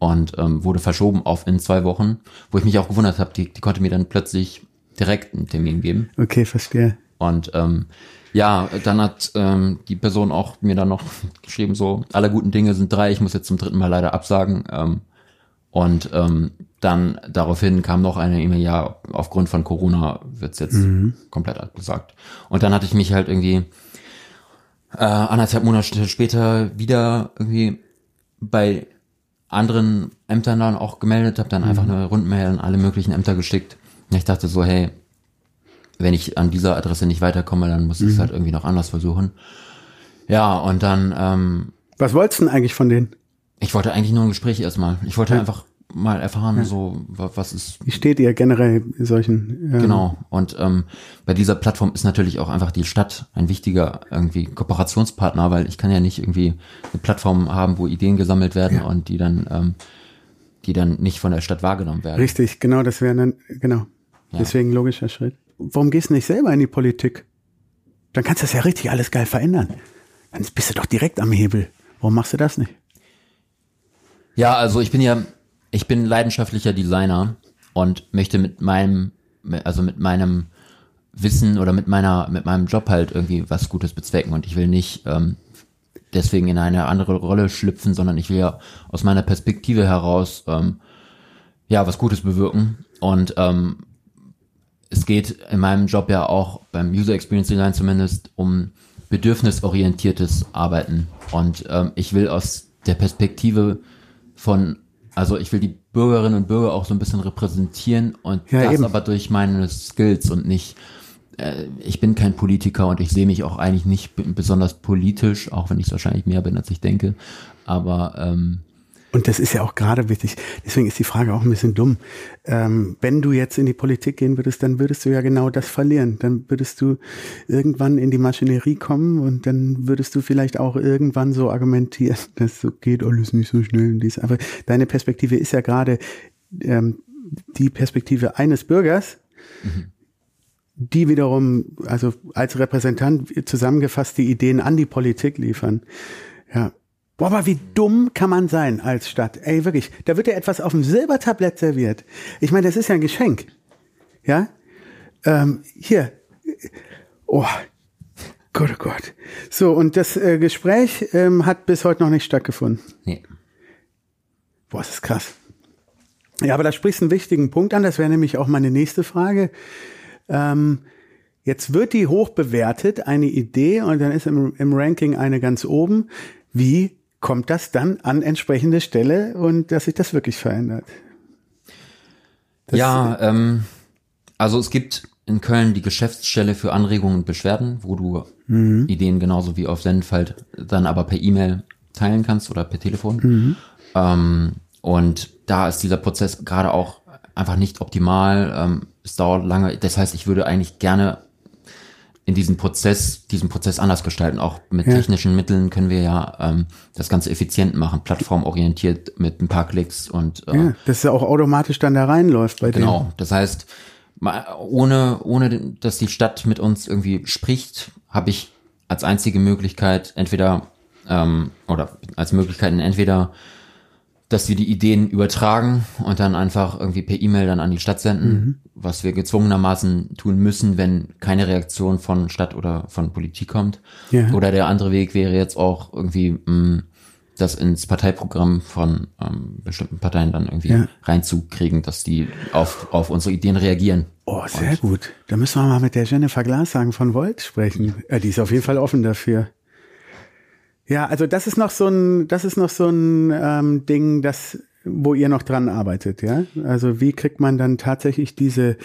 und ähm, wurde verschoben auf in zwei Wochen, wo ich mich auch gewundert habe, die, die konnte mir dann plötzlich direkt einen Termin geben. Okay, verstehe. Und ähm, ja, dann hat ähm, die Person auch mir dann noch geschrieben, so, alle guten Dinge sind drei, ich muss jetzt zum dritten Mal leider absagen. Ähm, und ähm, dann daraufhin kam noch eine E-Mail, ja, aufgrund von Corona wird's jetzt komplett abgesagt. Und dann hatte ich mich halt irgendwie äh, anderthalb Monate später wieder irgendwie bei anderen Ämtern dann auch gemeldet, habe dann einfach eine Rundmail an alle möglichen Ämter geschickt. Und ich dachte so, hey, wenn ich an dieser Adresse nicht weiterkomme, dann muss ich es halt irgendwie noch anders versuchen. Ja, und dann, ähm, Was wolltest du denn eigentlich von denen? ich wollte eigentlich nur ein Gespräch erstmal. Ich wollte einfach mal erfahren, so, wa- was ist Wie steht ihr generell in solchen? Ähm, Genau. Und ähm, bei dieser Plattform ist natürlich auch einfach die Stadt ein wichtiger irgendwie Kooperationspartner, weil ich kann ja nicht irgendwie eine Plattform haben, wo Ideen gesammelt werden und die dann, ähm, die dann nicht von der Stadt wahrgenommen werden. Richtig, genau, das wäre dann, genau. Deswegen logischer Schritt. Warum gehst du nicht selber in die Politik? Dann kannst du das ja richtig alles geil verändern. Dann bist du doch direkt am Hebel. Warum machst du das nicht? Ja, also ich bin ja, ich bin leidenschaftlicher Designer und möchte mit meinem, also mit meinem Wissen oder mit meiner, mit meinem Job halt irgendwie was Gutes bezwecken und ich will nicht ähm, deswegen in eine andere Rolle schlüpfen, sondern ich will ja aus meiner Perspektive heraus ähm, ja was Gutes bewirken und ähm, es geht in meinem Job ja auch beim User Experience Design zumindest um bedürfnisorientiertes Arbeiten und ähm, ich will aus der Perspektive von also ich will die Bürgerinnen und Bürger auch so ein bisschen repräsentieren und Ja, das eben. aber durch meine Skills und nicht äh, ich bin kein Politiker und ich sehe mich auch eigentlich nicht besonders politisch, auch wenn ich es wahrscheinlich mehr bin, als ich denke. Aber ähm, Und das ist ja auch gerade wichtig. Deswegen ist die Frage auch ein bisschen dumm. Ähm, wenn du jetzt in die Politik gehen würdest, dann würdest du ja genau das verlieren. Dann würdest du irgendwann in die Maschinerie kommen und dann würdest du vielleicht auch irgendwann so argumentieren, das so geht alles nicht so schnell. Und dies. Aber deine Perspektive ist ja gerade ähm, die Perspektive eines Bürgers, die wiederum, also als Repräsentant zusammengefasst die Ideen an die Politik liefern. Ja. Boah, aber wie dumm kann man sein als Stadt? Ey, wirklich. Da wird ja etwas auf dem Silbertablett serviert. Ich meine, das ist ja ein Geschenk. Ja? Ähm, hier. Oh. Gott, oh Gott. So, und das äh, Gespräch ähm, hat bis heute noch nicht stattgefunden. nee. Boah, das ist krass. Ja, aber da sprichst du einen wichtigen Punkt an. Das wäre nämlich auch meine nächste Frage. Ähm, jetzt wird die hoch bewertet, eine Idee, und dann ist im, im Ranking eine ganz oben. Wie kommt das dann an entsprechende Stelle und dass sich das wirklich verändert? Das ja, ähm, also es gibt in Köln die Geschäftsstelle für Anregungen und Beschwerden, wo du Mhm. Ideen genauso wie auf Sendfalt dann aber per E-Mail teilen kannst oder per Telefon. Mhm. Ähm, und da ist dieser Prozess gerade auch einfach nicht optimal. Ähm, es dauert lange. Das heißt, ich würde eigentlich gerne in diesem Prozess, diesen Prozess anders gestalten. Auch mit Ja. technischen Mitteln können wir ja ähm, das Ganze effizient machen, plattformorientiert mit ein paar Klicks und äh, ja, dass es auch automatisch dann da reinläuft bei Genau, das heißt, ohne, ohne dass die Stadt mit uns irgendwie spricht, habe ich als einzige Möglichkeit entweder ähm, oder als Möglichkeiten entweder, dass wir die Ideen übertragen und dann einfach irgendwie per E-Mail dann an die Stadt senden, was wir gezwungenermaßen tun müssen, wenn keine Reaktion von Stadt oder von Politik kommt. Ja. Oder der andere Weg wäre jetzt auch irgendwie mh, das ins Parteiprogramm von ähm, bestimmten Parteien dann irgendwie Ja. reinzukriegen, dass die auf, auf unsere Ideen reagieren. Oh, sehr gut. Da müssen wir mal mit der Jennifer Glashagen von Volt sprechen. Äh, die ist auf jeden Fall offen dafür. Ja, also das ist noch so ein, das ist noch so ein ähm, Ding, das, wo ihr noch dran arbeitet, ja. Also wie kriegt man dann tatsächlich diese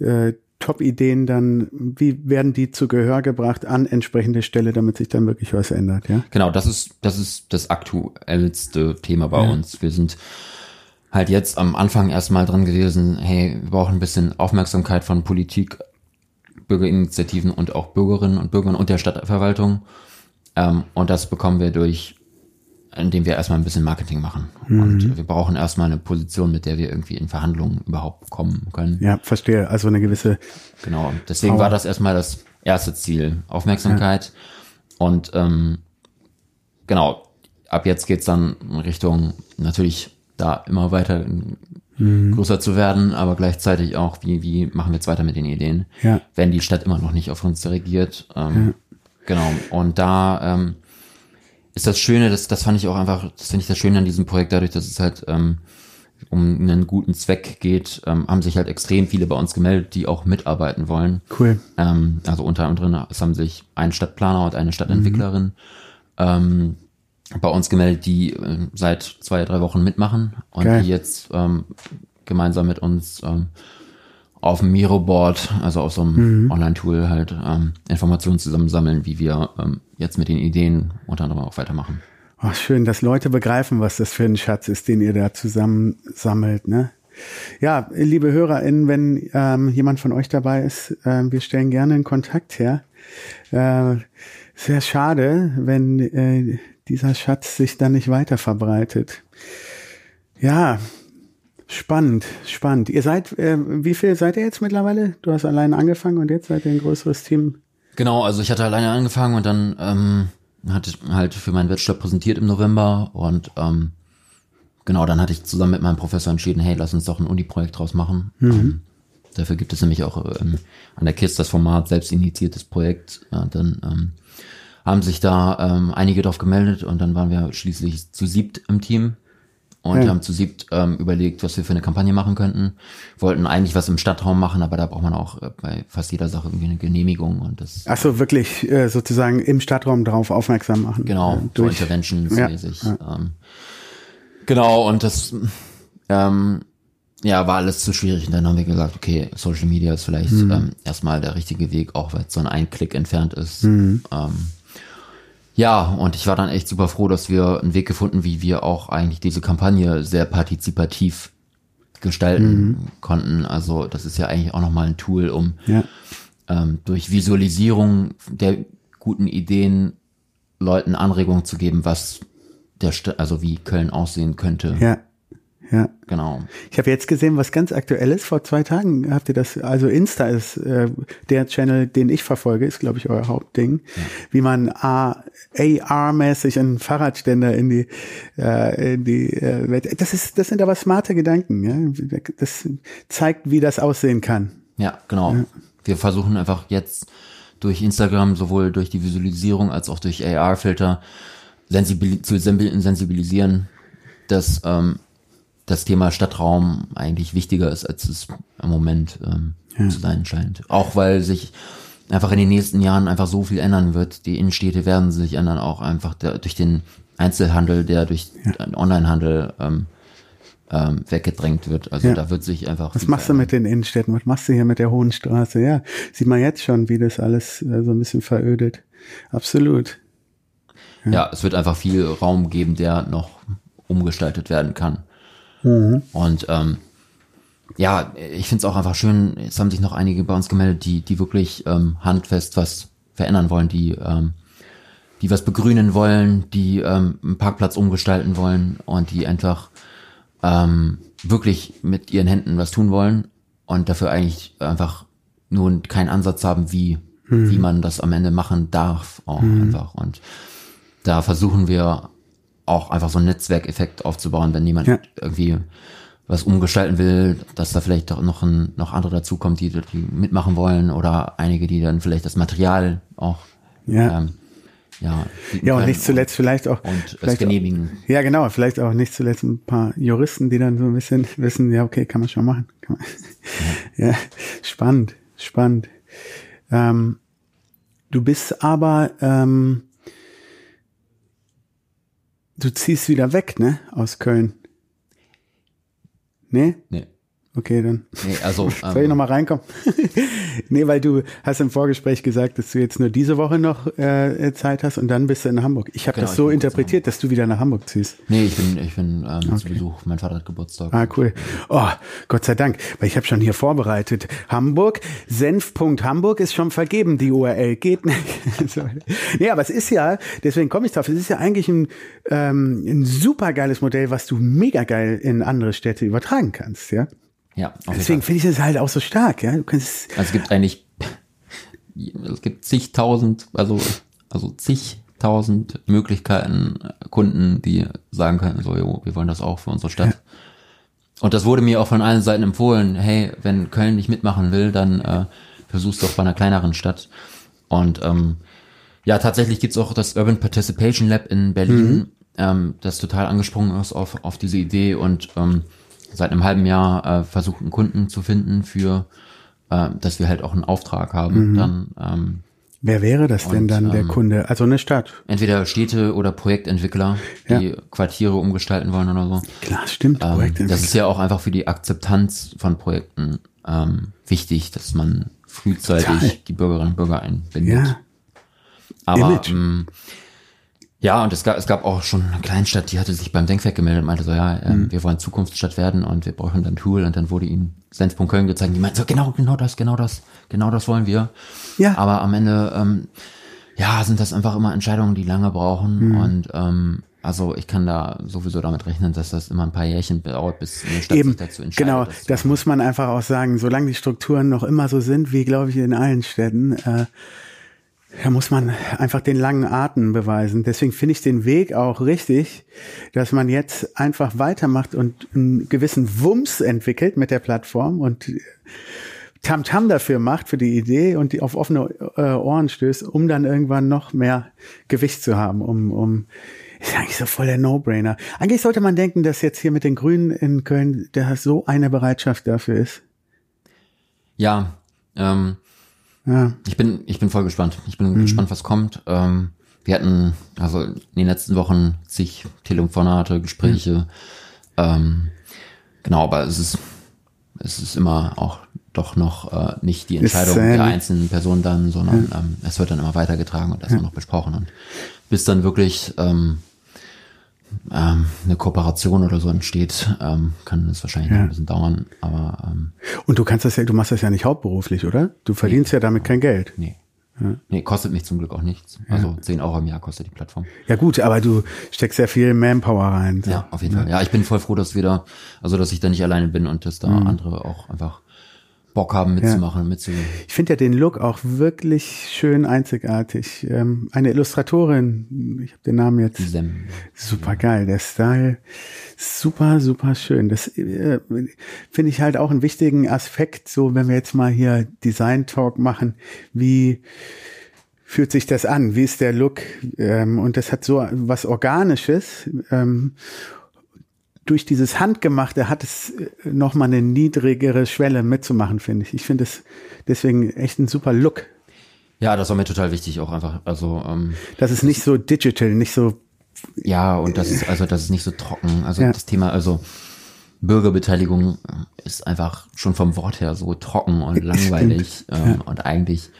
äh, Top-Ideen dann, wie werden die zu Gehör gebracht an entsprechende Stelle, damit sich dann wirklich was ändert, ja? Genau, das ist, das ist das aktuellste Thema bei uns. Wir sind halt jetzt am Anfang erstmal dran gewesen, hey, wir brauchen ein bisschen Aufmerksamkeit von Politik, Bürgerinitiativen und auch Bürgerinnen und Bürgern und der Stadtverwaltung. Ähm, und das bekommen wir durch, indem wir erstmal ein bisschen Marketing machen. Und wir brauchen erstmal eine Position, mit der wir irgendwie in Verhandlungen überhaupt kommen können. Ja, verstehe. Also eine gewisse, Genau. Deswegen Power. war das erstmal das erste Ziel. Aufmerksamkeit. Und ähm, genau, ab jetzt geht's dann in Richtung natürlich da immer weiter größer zu werden, aber gleichzeitig auch, wie, wie machen wir jetzt weiter mit den Ideen, Ja. wenn die Stadt immer noch nicht auf uns reagiert. Ähm, Genau. Und da ähm, ist das Schöne, das, das fand ich auch einfach, das finde ich das Schöne an diesem Projekt, dadurch, dass es halt ähm, um einen guten Zweck geht, ähm, haben sich halt extrem viele bei uns gemeldet, die auch mitarbeiten wollen. cool. Ähm, also unter anderem es haben sich ein Stadtplaner und eine Stadtentwicklerin ähm, bei uns gemeldet, die äh, seit zwei, drei Wochen mitmachen und Geil. die jetzt ähm, gemeinsam mit uns ähm, auf dem Miro-Board, also auf so einem Online-Tool halt ähm, Informationen zusammensammeln, wie wir ähm, jetzt mit den Ideen unter anderem auch weitermachen. Ach, schön, dass Leute begreifen, was das für ein Schatz ist, den ihr da zusammen sammelt, ne? Ja, liebe HörerInnen, wenn ähm, jemand von euch dabei ist, ähm, wir stellen gerne einen Kontakt her. Äh, sehr schade, wenn äh, dieser Schatz sich dann nicht weiter verbreitet. Ja, spannend, spannend. Ihr seid, äh, wie viel seid ihr jetzt mittlerweile? Du hast allein angefangen und jetzt seid ihr ein größeres Team. Genau, also ich hatte alleine angefangen und dann ähm, hatte ich halt für meinen Bachelor präsentiert im November und ähm, genau, dann hatte ich zusammen mit meinem Professor entschieden, hey, lass uns doch ein Uni-Projekt draus machen. Ähm, dafür gibt es nämlich auch ähm, an der KISS das Format selbst initiiertes Projekt. Ja, dann ähm, haben sich da ähm, einige drauf gemeldet und dann waren wir schließlich zu siebt im Team und Ja. haben zu siebt ähm, überlegt, was wir für eine Kampagne machen könnten. Wollten eigentlich was im Stadtraum machen, aber da braucht man auch äh, bei fast jeder Sache irgendwie eine Genehmigung und das Ach so, wirklich äh, sozusagen im Stadtraum drauf aufmerksam machen. Genau, Äh, so durch. interventionsmäßig. Ähm, genau, und das ähm, ja, war alles zu schwierig. Und dann haben wir gesagt, okay, Social Media ist vielleicht ähm, erstmal der richtige Weg, auch weil es so ein Einklick entfernt ist. Ähm, ja, und ich war dann echt super froh, dass wir einen Weg gefunden, wie wir auch eigentlich diese Kampagne sehr partizipativ gestalten konnten. Also das ist ja eigentlich auch nochmal ein Tool, um Ja. ähm, durch Visualisierung der guten Ideen Leuten Anregungen zu geben, was der St also wie Köln aussehen könnte. Ja. Ja. Genau. Ich habe jetzt gesehen, was ganz aktuell ist. Vor zwei Tagen habt ihr das, also Insta ist äh, der Channel, den ich verfolge, ist, glaube ich, euer Hauptding. Wie man AR-mäßig einen Fahrradständer in die, äh, in die äh, Welt. Das ist, das sind aber smarte Gedanken, ja. Das zeigt, wie das aussehen kann. Ja, genau. Wir versuchen einfach jetzt durch Instagram, sowohl durch die Visualisierung als auch durch AR-Filter sensibil zu sensibil- sensibilisieren, dass, ähm, das Thema Stadtraum eigentlich wichtiger ist, als es im Moment ähm, zu sein scheint. Auch weil sich einfach in den nächsten Jahren einfach so viel ändern wird. Die Innenstädte werden sich ändern, auch einfach der, durch den Einzelhandel, der durch den Onlinehandel ähm, ähm, weggedrängt wird. Also Ja. da wird sich einfach. Was machst du mit den Innenstädten? Was machst du hier mit der Hohen Straße? Ja, sieht man jetzt schon, wie das alles äh, so ein bisschen verödet. Absolut. Ja, es wird einfach viel Raum geben, der noch umgestaltet werden kann. Und ähm, ja, ich finde es auch einfach schön, es haben sich noch einige bei uns gemeldet, die, die wirklich ähm, handfest was verändern wollen, die, ähm, die was begrünen wollen, die ähm, einen Parkplatz umgestalten wollen und die einfach ähm, wirklich mit ihren Händen was tun wollen und dafür eigentlich einfach nur keinen Ansatz haben, wie, wie man das am Ende machen darf auch einfach. Und da versuchen wir auch einfach so einen Netzwerkeffekt aufzubauen, wenn jemand Ja. irgendwie was umgestalten will, dass da vielleicht doch noch ein, noch andere dazukommen, die, die mitmachen wollen oder einige, die dann vielleicht das Material auch Ja. ähm, ja, Ja, und nicht zuletzt vielleicht auch. und vielleicht genehmigen. Auch, ja, genau. Vielleicht auch nicht zuletzt ein paar Juristen, die dann so ein bisschen wissen, ja, okay, kann man schon machen. Man. Ja. spannend, spannend. Ähm, du bist aber, ähm, du ziehst wieder weg, ne, aus Köln. Ne? Nee, Okay, dann. nee also Soll ich ähm, nochmal reinkommen? nee, weil du hast im Vorgespräch gesagt, dass du jetzt nur diese Woche noch äh, Zeit hast und dann bist du in Hamburg. Ich habe Genau, das ich so interpretiert, dass du wieder nach Hamburg ziehst. nee, ich bin ich bin ähm, zu Besuch. Mein Vater hat Geburtstag. Ah, cool. Oh, Gott sei Dank, weil ich habe schon hier vorbereitet. Hamburg, senf.hamburg ist schon vergeben, die URL. Geht nicht. Nee, aber es ist ja, deswegen komme ich drauf, es ist ja eigentlich ein, ähm, ein super geiles Modell, was du mega geil in andere Städte übertragen kannst, ja. Ja, Deswegen finde ich das halt auch so stark, ja. Du kannst, Also es gibt eigentlich es gibt zigtausend, also also zigtausend Möglichkeiten, Kunden, die sagen können, so, jo, wir wollen das auch für unsere Stadt. Und das wurde mir auch von allen Seiten empfohlen, hey, wenn Köln nicht mitmachen will, dann äh, versuch's doch bei einer kleineren Stadt. Und ähm, ja, tatsächlich gibt's auch das Urban Participation Lab in Berlin, ähm, das total angesprungen ist auf, auf diese Idee und ähm, seit einem halben Jahr äh, versucht, einen Kunden zu finden für, äh, dass wir halt auch einen Auftrag haben. Dann ähm, wer wäre das denn Und, dann, der ähm, Kunde? Also eine Stadt. entweder Städte oder Projektentwickler, die Quartiere umgestalten wollen oder so. Klar, stimmt. Ähm, das ist ja auch einfach für die Akzeptanz von Projekten ähm, wichtig, dass man frühzeitig Total. die Bürgerinnen und Bürger einbindet. ja, Aber Image. ähm, ja, und es gab, es gab auch schon eine Kleinstadt, die hatte sich beim Denkwerk gemeldet und meinte so, ja, ähm, Mhm. wir wollen Zukunftsstadt werden und wir brauchen dann Tool und dann wurde ihnen Senf.Köln Köln gezeigt. Die meinten so, genau, genau das, genau das, genau das wollen wir. Ja. Aber am Ende, ähm, ja, sind das einfach immer Entscheidungen, die lange brauchen Mhm. und ähm, also ich kann da sowieso damit rechnen, dass das immer ein paar Jährchen dauert, bis eine Stadt Eben, sich dazu entscheidet. genau, das muss man einfach auch sagen. Solange die Strukturen noch immer so sind, wie glaube ich in allen Städten, äh, da muss man einfach den langen Atem beweisen. Deswegen finde ich den Weg auch richtig, dass man jetzt einfach weitermacht und einen gewissen Wumms entwickelt mit der Plattform und Tamtam dafür macht, für die Idee und die auf offene äh, Ohren stößt, um dann irgendwann noch mehr Gewicht zu haben, um, um ist eigentlich so voll der No-Brainer. Eigentlich sollte man denken, dass jetzt hier mit den Grünen in Köln da so eine Bereitschaft dafür ist. Ja, ähm, Ja, Ich bin, ich bin voll gespannt. Ich bin Mhm. gespannt, was kommt. Ähm, wir hatten also in den letzten Wochen zig Telefonate, Gespräche. Ähm, genau, aber es ist, es ist immer auch doch noch äh, nicht die Entscheidung äh, der einzelnen Person dann, sondern ähm, es wird dann immer weitergetragen und erstmal noch besprochen. Und bis dann wirklich ähm, ähm, eine Kooperation oder so entsteht, ähm, kann es wahrscheinlich noch Ja. ein bisschen dauern. Aber ähm, und du kannst das ja, du machst das ja nicht hauptberuflich, oder? Du verdienst ja damit kein Geld. Nee. Nee, kostet mich zum Glück auch nichts. Also 10 Euro im Jahr kostet die Plattform. Ja gut, aber du steckst ja viel Manpower rein. so. Ja, auf jeden Fall. Ja, ich bin voll froh, dass wir da, also dass ich da nicht alleine bin und dass da andere auch einfach Bock haben mitzumachen, mitzu. Ich finde ja den Look auch wirklich schön einzigartig. Ähm, eine Illustratorin, ich habe den Namen jetzt. Sem. Super geil, der Style, super, super schön. Das äh, finde ich halt auch einen wichtigen Aspekt, so wenn wir jetzt mal hier Design Talk machen, wie fühlt sich das an? Wie ist der Look? Ähm, und das hat so was Organisches. Ähm, durch dieses Handgemachte hat es äh, nochmal eine niedrigere Schwelle mitzumachen, finde ich. Ich finde es deswegen echt ein super Look. Ja, das war mir total wichtig auch einfach. Also ähm, Das ist nicht so digital, nicht so, ja, und das ist also das ist nicht so trocken. Also Ja. das Thema, also Bürgerbeteiligung ist einfach schon vom Wort her so trocken und langweilig ähm, und eigentlich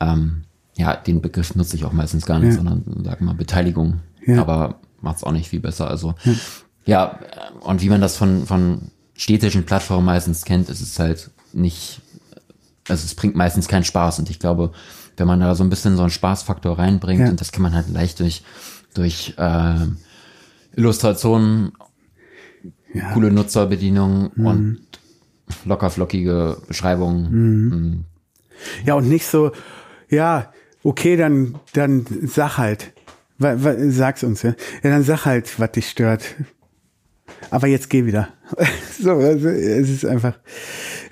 ähm, ja den Begriff nutze ich auch meistens gar nicht, Ja. sondern sag mal Beteiligung. Ja. Aber macht's auch nicht viel besser. Also ja, und wie man das von von städtischen Plattformen meistens kennt, ist es halt nicht also es bringt meistens keinen Spaß und ich glaube, wenn man da so ein bisschen so einen Spaßfaktor reinbringt Ja. und das kann man halt leicht durch durch äh, Illustrationen, ja, coole Nutzerbedienung Mhm. und lockerflockige Beschreibungen. Mhm. ja und nicht so, ja, okay, dann, dann sag halt, sag's uns, ja. Ja, dann sag halt, was dich stört. Aber jetzt geh wieder. so, also, es ist einfach,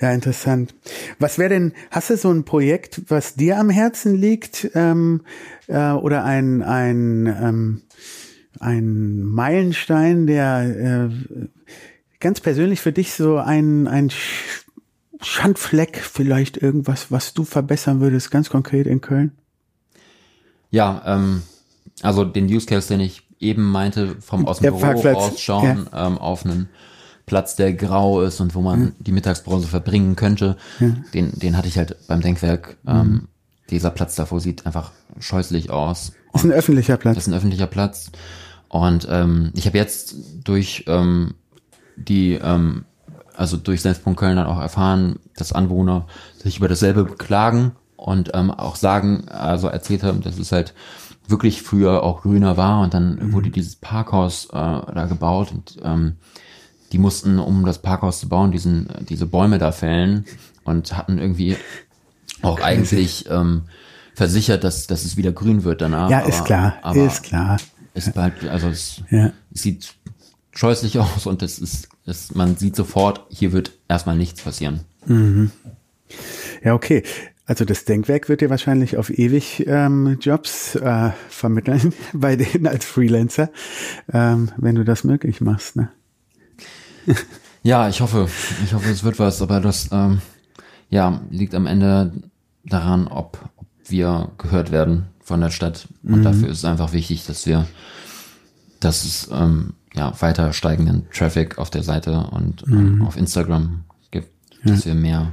ja, interessant. Was wäre denn, hast du so ein Projekt, was dir am Herzen liegt, ähm, äh, oder ein, ein, ähm, ein Meilenstein, der äh, ganz persönlich für dich so ein, ein Sch- Schandfleck, vielleicht irgendwas, was du verbessern würdest, ganz konkret in Köln? Ja, ähm, also den Use Case, den ich eben meinte, vom aus dem Büro rausschauen ähm, auf einen Platz, der grau ist und wo man die Mittagspause verbringen könnte, den, den hatte ich halt beim Denkwerk. Ähm, Dieser Platz davor sieht einfach scheußlich aus. Ist ein öffentlicher Das Platz. ist ein öffentlicher Platz. Und ähm, ich habe jetzt durch ähm, die, ähm, also durch Senfpunkt Köln dann auch erfahren, dass Anwohner sich über dasselbe beklagen und ähm, auch sagen, also erzählt haben, dass es halt wirklich früher auch grüner war und dann wurde dieses Parkhaus äh, da gebaut und ähm, die mussten, um das Parkhaus zu bauen, diesen, diese Bäume da fällen und hatten irgendwie auch eigentlich ähm, versichert, dass, dass es wieder grün wird danach. Ja, ist klar, aber ist klar. es bleibt, also es, Ja. sieht scheußlich aus und es ist, es, man sieht sofort, hier wird erstmal nichts passieren. Ja, okay. Also das Denkwerk wird dir wahrscheinlich auf ewig ähm, Jobs äh, vermitteln bei denen als Freelancer, ähm, wenn du das möglich machst. Ne? Ja, ich hoffe, ich hoffe, es wird was, aber das, ähm, ja, liegt am Ende daran, ob, ob wir gehört werden von der Stadt. Und dafür ist es einfach wichtig, dass wir, dass es, ähm, ja, weiter steigenden Traffic auf der Seite und ähm, auf Instagram gibt, dass wir mehr,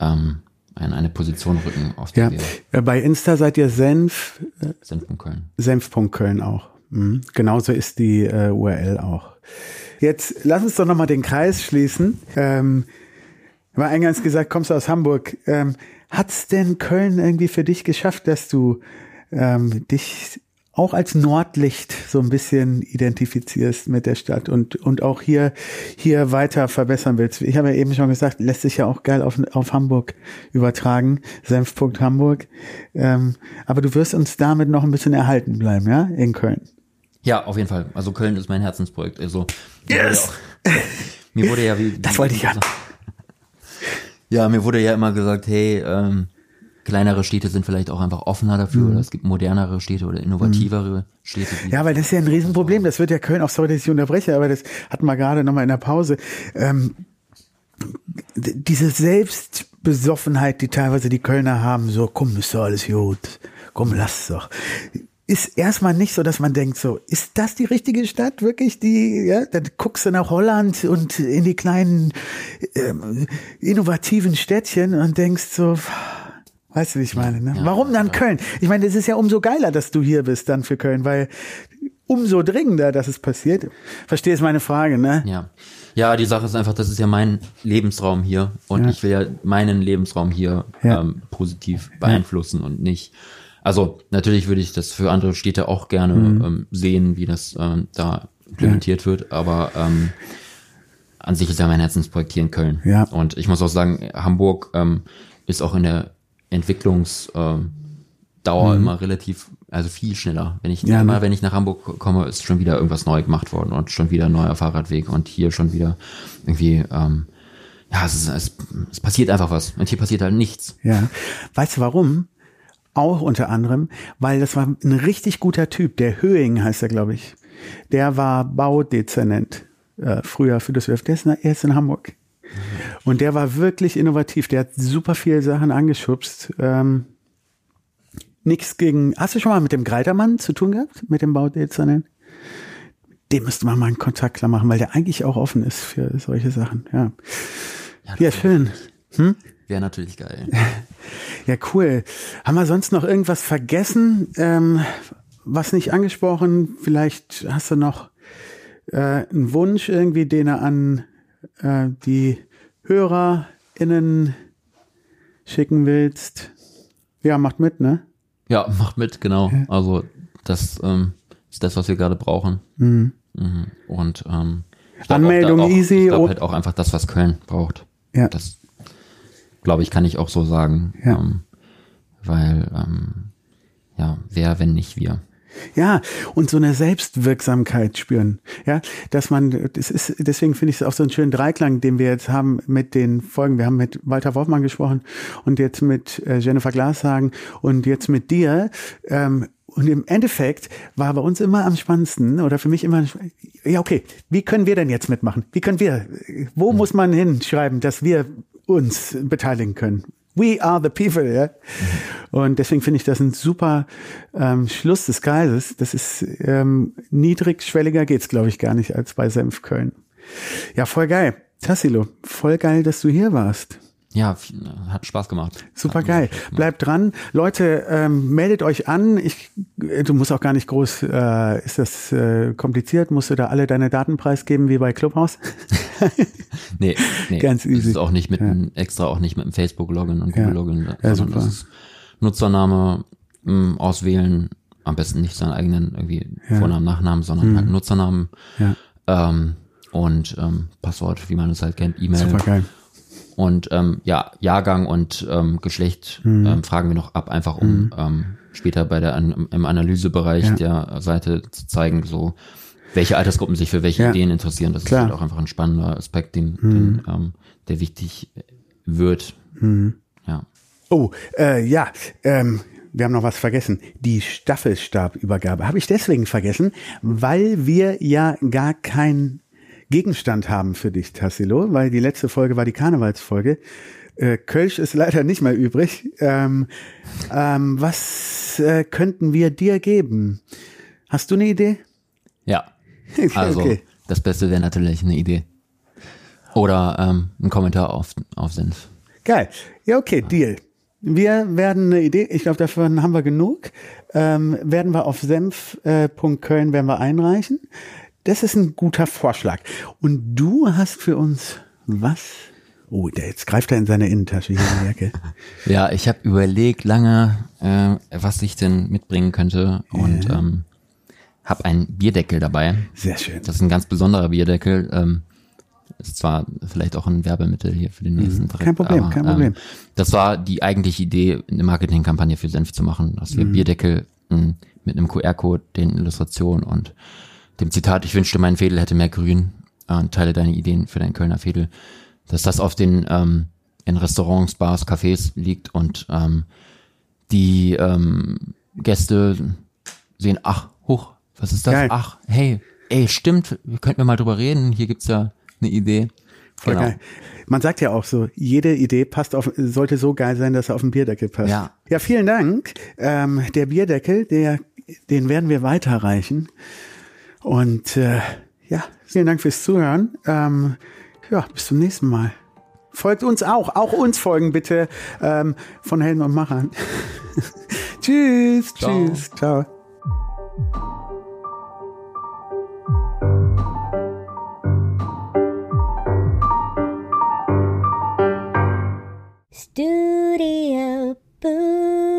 ähm, in eine Position rücken, der Ja. wir Äh, Bei Insta seid ihr Senf, sind von Köln. Senf.Köln auch. Mhm. Genauso ist die äh, URL auch. Jetzt lass uns doch nochmal den Kreis schließen. Ähm, war eingangs gesagt, kommst du aus Hamburg. Ähm, hat's denn Köln irgendwie für dich geschafft, dass du ähm, dich auch als Nordlicht so ein bisschen identifizierst mit der Stadt und, und auch hier, hier weiter verbessern willst? Ich habe ja eben schon gesagt, lässt sich ja auch geil auf, auf Hamburg übertragen, Senfpunkt Hamburg. Ähm, aber du wirst uns damit noch ein bisschen erhalten bleiben, ja, in Köln. Ja, auf jeden Fall. Also Köln ist mein Herzensprojekt. Also wurde ja auch- mir wurde ja wie Das wollte ich hören. Ja, mir wurde ja immer gesagt, hey, ähm, kleinere Städte sind vielleicht auch einfach offener dafür oder es gibt modernere Städte oder innovativere Städte. Mhm. Ja, weil das ist ja ein Riesenproblem. Das wird ja Köln auch, sorry, dass ich unterbreche, aber das hatten wir gerade nochmal in der Pause. Ähm, diese Selbstbesoffenheit, die teilweise die Kölner haben, so, komm, ist doch alles gut, komm, lass doch. Ist erstmal nicht so, dass man denkt, so, ist das die richtige Stadt, wirklich die, ja, dann guckst du nach Holland und in die kleinen, ähm, innovativen Städtchen und denkst so, weißt du, wie ich meine, ne? ja, Warum dann Köln? Ich meine, es ist ja umso geiler, dass du hier bist dann für Köln, weil umso dringender, dass es passiert. Verstehst meine Frage, ne? Ja. Ja, die Sache ist einfach, das ist ja mein Lebensraum hier und Ja. ich will ja meinen Lebensraum hier Ja. ähm, positiv beeinflussen und nicht. Also natürlich würde ich das für andere Städte auch gerne ähm, sehen, wie das ähm, da implementiert wird, aber ähm, an sich ist ja mein Herzensprojekt hier in Köln. Ja. Und ich muss auch sagen, Hamburg ähm, ist auch in der Entwicklungsdauer ähm, Dauer immer relativ, also viel schneller. Wenn ich Ja, immer, ne? wenn ich nach Hamburg komme, ist schon wieder irgendwas neu gemacht worden und schon wieder ein neuer Fahrradweg und hier schon wieder irgendwie, ähm, ja, es, ist, es, es passiert einfach was und hier passiert halt nichts. Ja. Weißt du warum? Auch unter anderem, weil das war ein richtig guter Typ, der Höing heißt er, glaube ich. Der war Baudezernent. äh, früher für das in- er ist in Hamburg. Und der war wirklich innovativ. Der hat super viele Sachen angeschubst. Ähm, nix gegen. Hast du schon mal mit dem Greitermann zu tun gehabt? Mit dem Baudezernent? Dem müsste man mal einen Kontakt klar machen, weil der eigentlich auch offen ist für solche Sachen. Ja, ja schön. Wäre natürlich geil. Ja, cool. Haben wir sonst noch irgendwas vergessen? Ähm, was nicht angesprochen? Vielleicht hast du noch äh, einen Wunsch irgendwie, den er an äh, die HörerInnen schicken willst? Ja, macht mit, ne? Ja, macht mit, genau. Also das ähm, ist das, was wir gerade brauchen. Mhm. Und ähm, Anmeldung auch, easy, Ich glaube halt auch einfach das, was Köln braucht. Ja. Das glaube ich, kann ich auch so sagen. Ja. Ähm, weil ähm, ja, wer, wenn nicht wir. Ja, und so eine Selbstwirksamkeit spüren. Ja, dass man, das ist, deswegen finde ich es auch so einen schönen Dreiklang, den wir jetzt haben mit den Folgen. Wir haben mit Walter Wolfmann gesprochen und jetzt mit äh, Jennifer Glashagen und jetzt mit dir. Ähm, und im Endeffekt war bei uns immer am spannendsten oder für mich immer, ja, okay, wie können wir denn jetzt mitmachen? Wie können wir, wo muss man hinschreiben, dass wir uns beteiligen können? We are the people, ja. Und deswegen finde ich das ein super ähm, Schluss des Kreises. Das ist ähm, niedrigschwelliger geht's, glaube ich, gar nicht als bei Senf Köln. Ja, voll geil. Tassilo, voll geil, dass du hier warst. Ja, hat Spaß gemacht. Super geil. Bleibt dran. Leute, ähm, meldet euch an. Ich, äh, du musst auch gar nicht groß, äh, ist das äh, kompliziert? Musst du da alle deine Daten preisgeben wie bei Clubhouse? Nee, nee. Ganz easy. Es ist auch nicht mit einem, extra auch nicht mit einem Facebook-Login und Google-Login, Ja, sondern super. das ist Nutzername mh, auswählen, am besten nicht seinen eigenen irgendwie Vornamen, Nachnamen, sondern halt Nutzernamen Mhm. Ja. ähm, und ähm, Passwort, wie man es halt kennt, E-Mail. Super geil. Und ähm, ja, Jahrgang und ähm, Geschlecht Mhm. ähm, fragen wir noch ab, einfach um ähm, später bei der An im Analysebereich Ja. der Seite zu zeigen, so welche Altersgruppen sich für welche Ja. Ideen interessieren. Das Klar. Mhm. ist halt auch einfach ein spannender Aspekt, den, den ähm, der wichtig wird. Ja. Oh, äh, ja, ähm, wir haben noch was vergessen. Die Staffelstabübergabe habe ich deswegen vergessen, weil wir ja gar keinen Gegenstand haben für dich, Tassilo, weil die letzte Folge war die Karnevalsfolge. Äh, Kölsch ist leider nicht mehr übrig. Ähm, ähm, was äh, könnten wir dir geben? Hast du eine Idee? Ja. Also Okay. das Beste wäre natürlich eine Idee. Oder ähm, ein Kommentar auf, auf Senf. Geil. Ja, okay, Deal. Wir werden eine Idee, ich glaube, davon haben wir genug, ähm, werden wir auf senf.köln werden wir einreichen. Das ist ein guter Vorschlag. Und du hast für uns was? Oh, der jetzt greift er in seine Innentasche hier in die Jacke. Ja, ich habe überlegt lange, äh, was ich denn mitbringen könnte und ähm, habe einen Bierdeckel dabei. Sehr schön. Das ist ein ganz besonderer Bierdeckel. Ähm, ist zwar vielleicht auch ein Werbemittel hier für den nächsten Dreck, Mhm. Kein Problem, kein Problem. Ähm, das war die eigentliche Idee, eine Marketingkampagne für Senf zu machen, dass Mhm. wir Bierdeckel mh, mit einem QR-Code, den Illustrationen und dem Zitat, ich wünschte, mein Fädel hätte mehr Grün äh, und teile deine Ideen für deinen Kölner Fädel, dass das auf den ähm, in Restaurants, Bars, Cafés liegt und ähm, die ähm, Gäste sehen, ach, hoch, was ist das? Geil. Ach, hey, ey, stimmt, könnten wir mal drüber reden, hier gibt's ja eine Idee. Voll geil. Man sagt ja auch so, jede Idee passt auf, sollte so geil sein, dass er auf den Bierdeckel passt. Ja. Ja, vielen Dank. Ähm, der Bierdeckel, der, den werden wir weiterreichen. Und äh, ja, vielen Dank fürs Zuhören. Ähm, ja, bis zum nächsten Mal. Folgt uns auch. Auch uns folgen bitte ähm, von Helden und Machern. tschüss, ciao. tschüss, ciao. Studio Boo.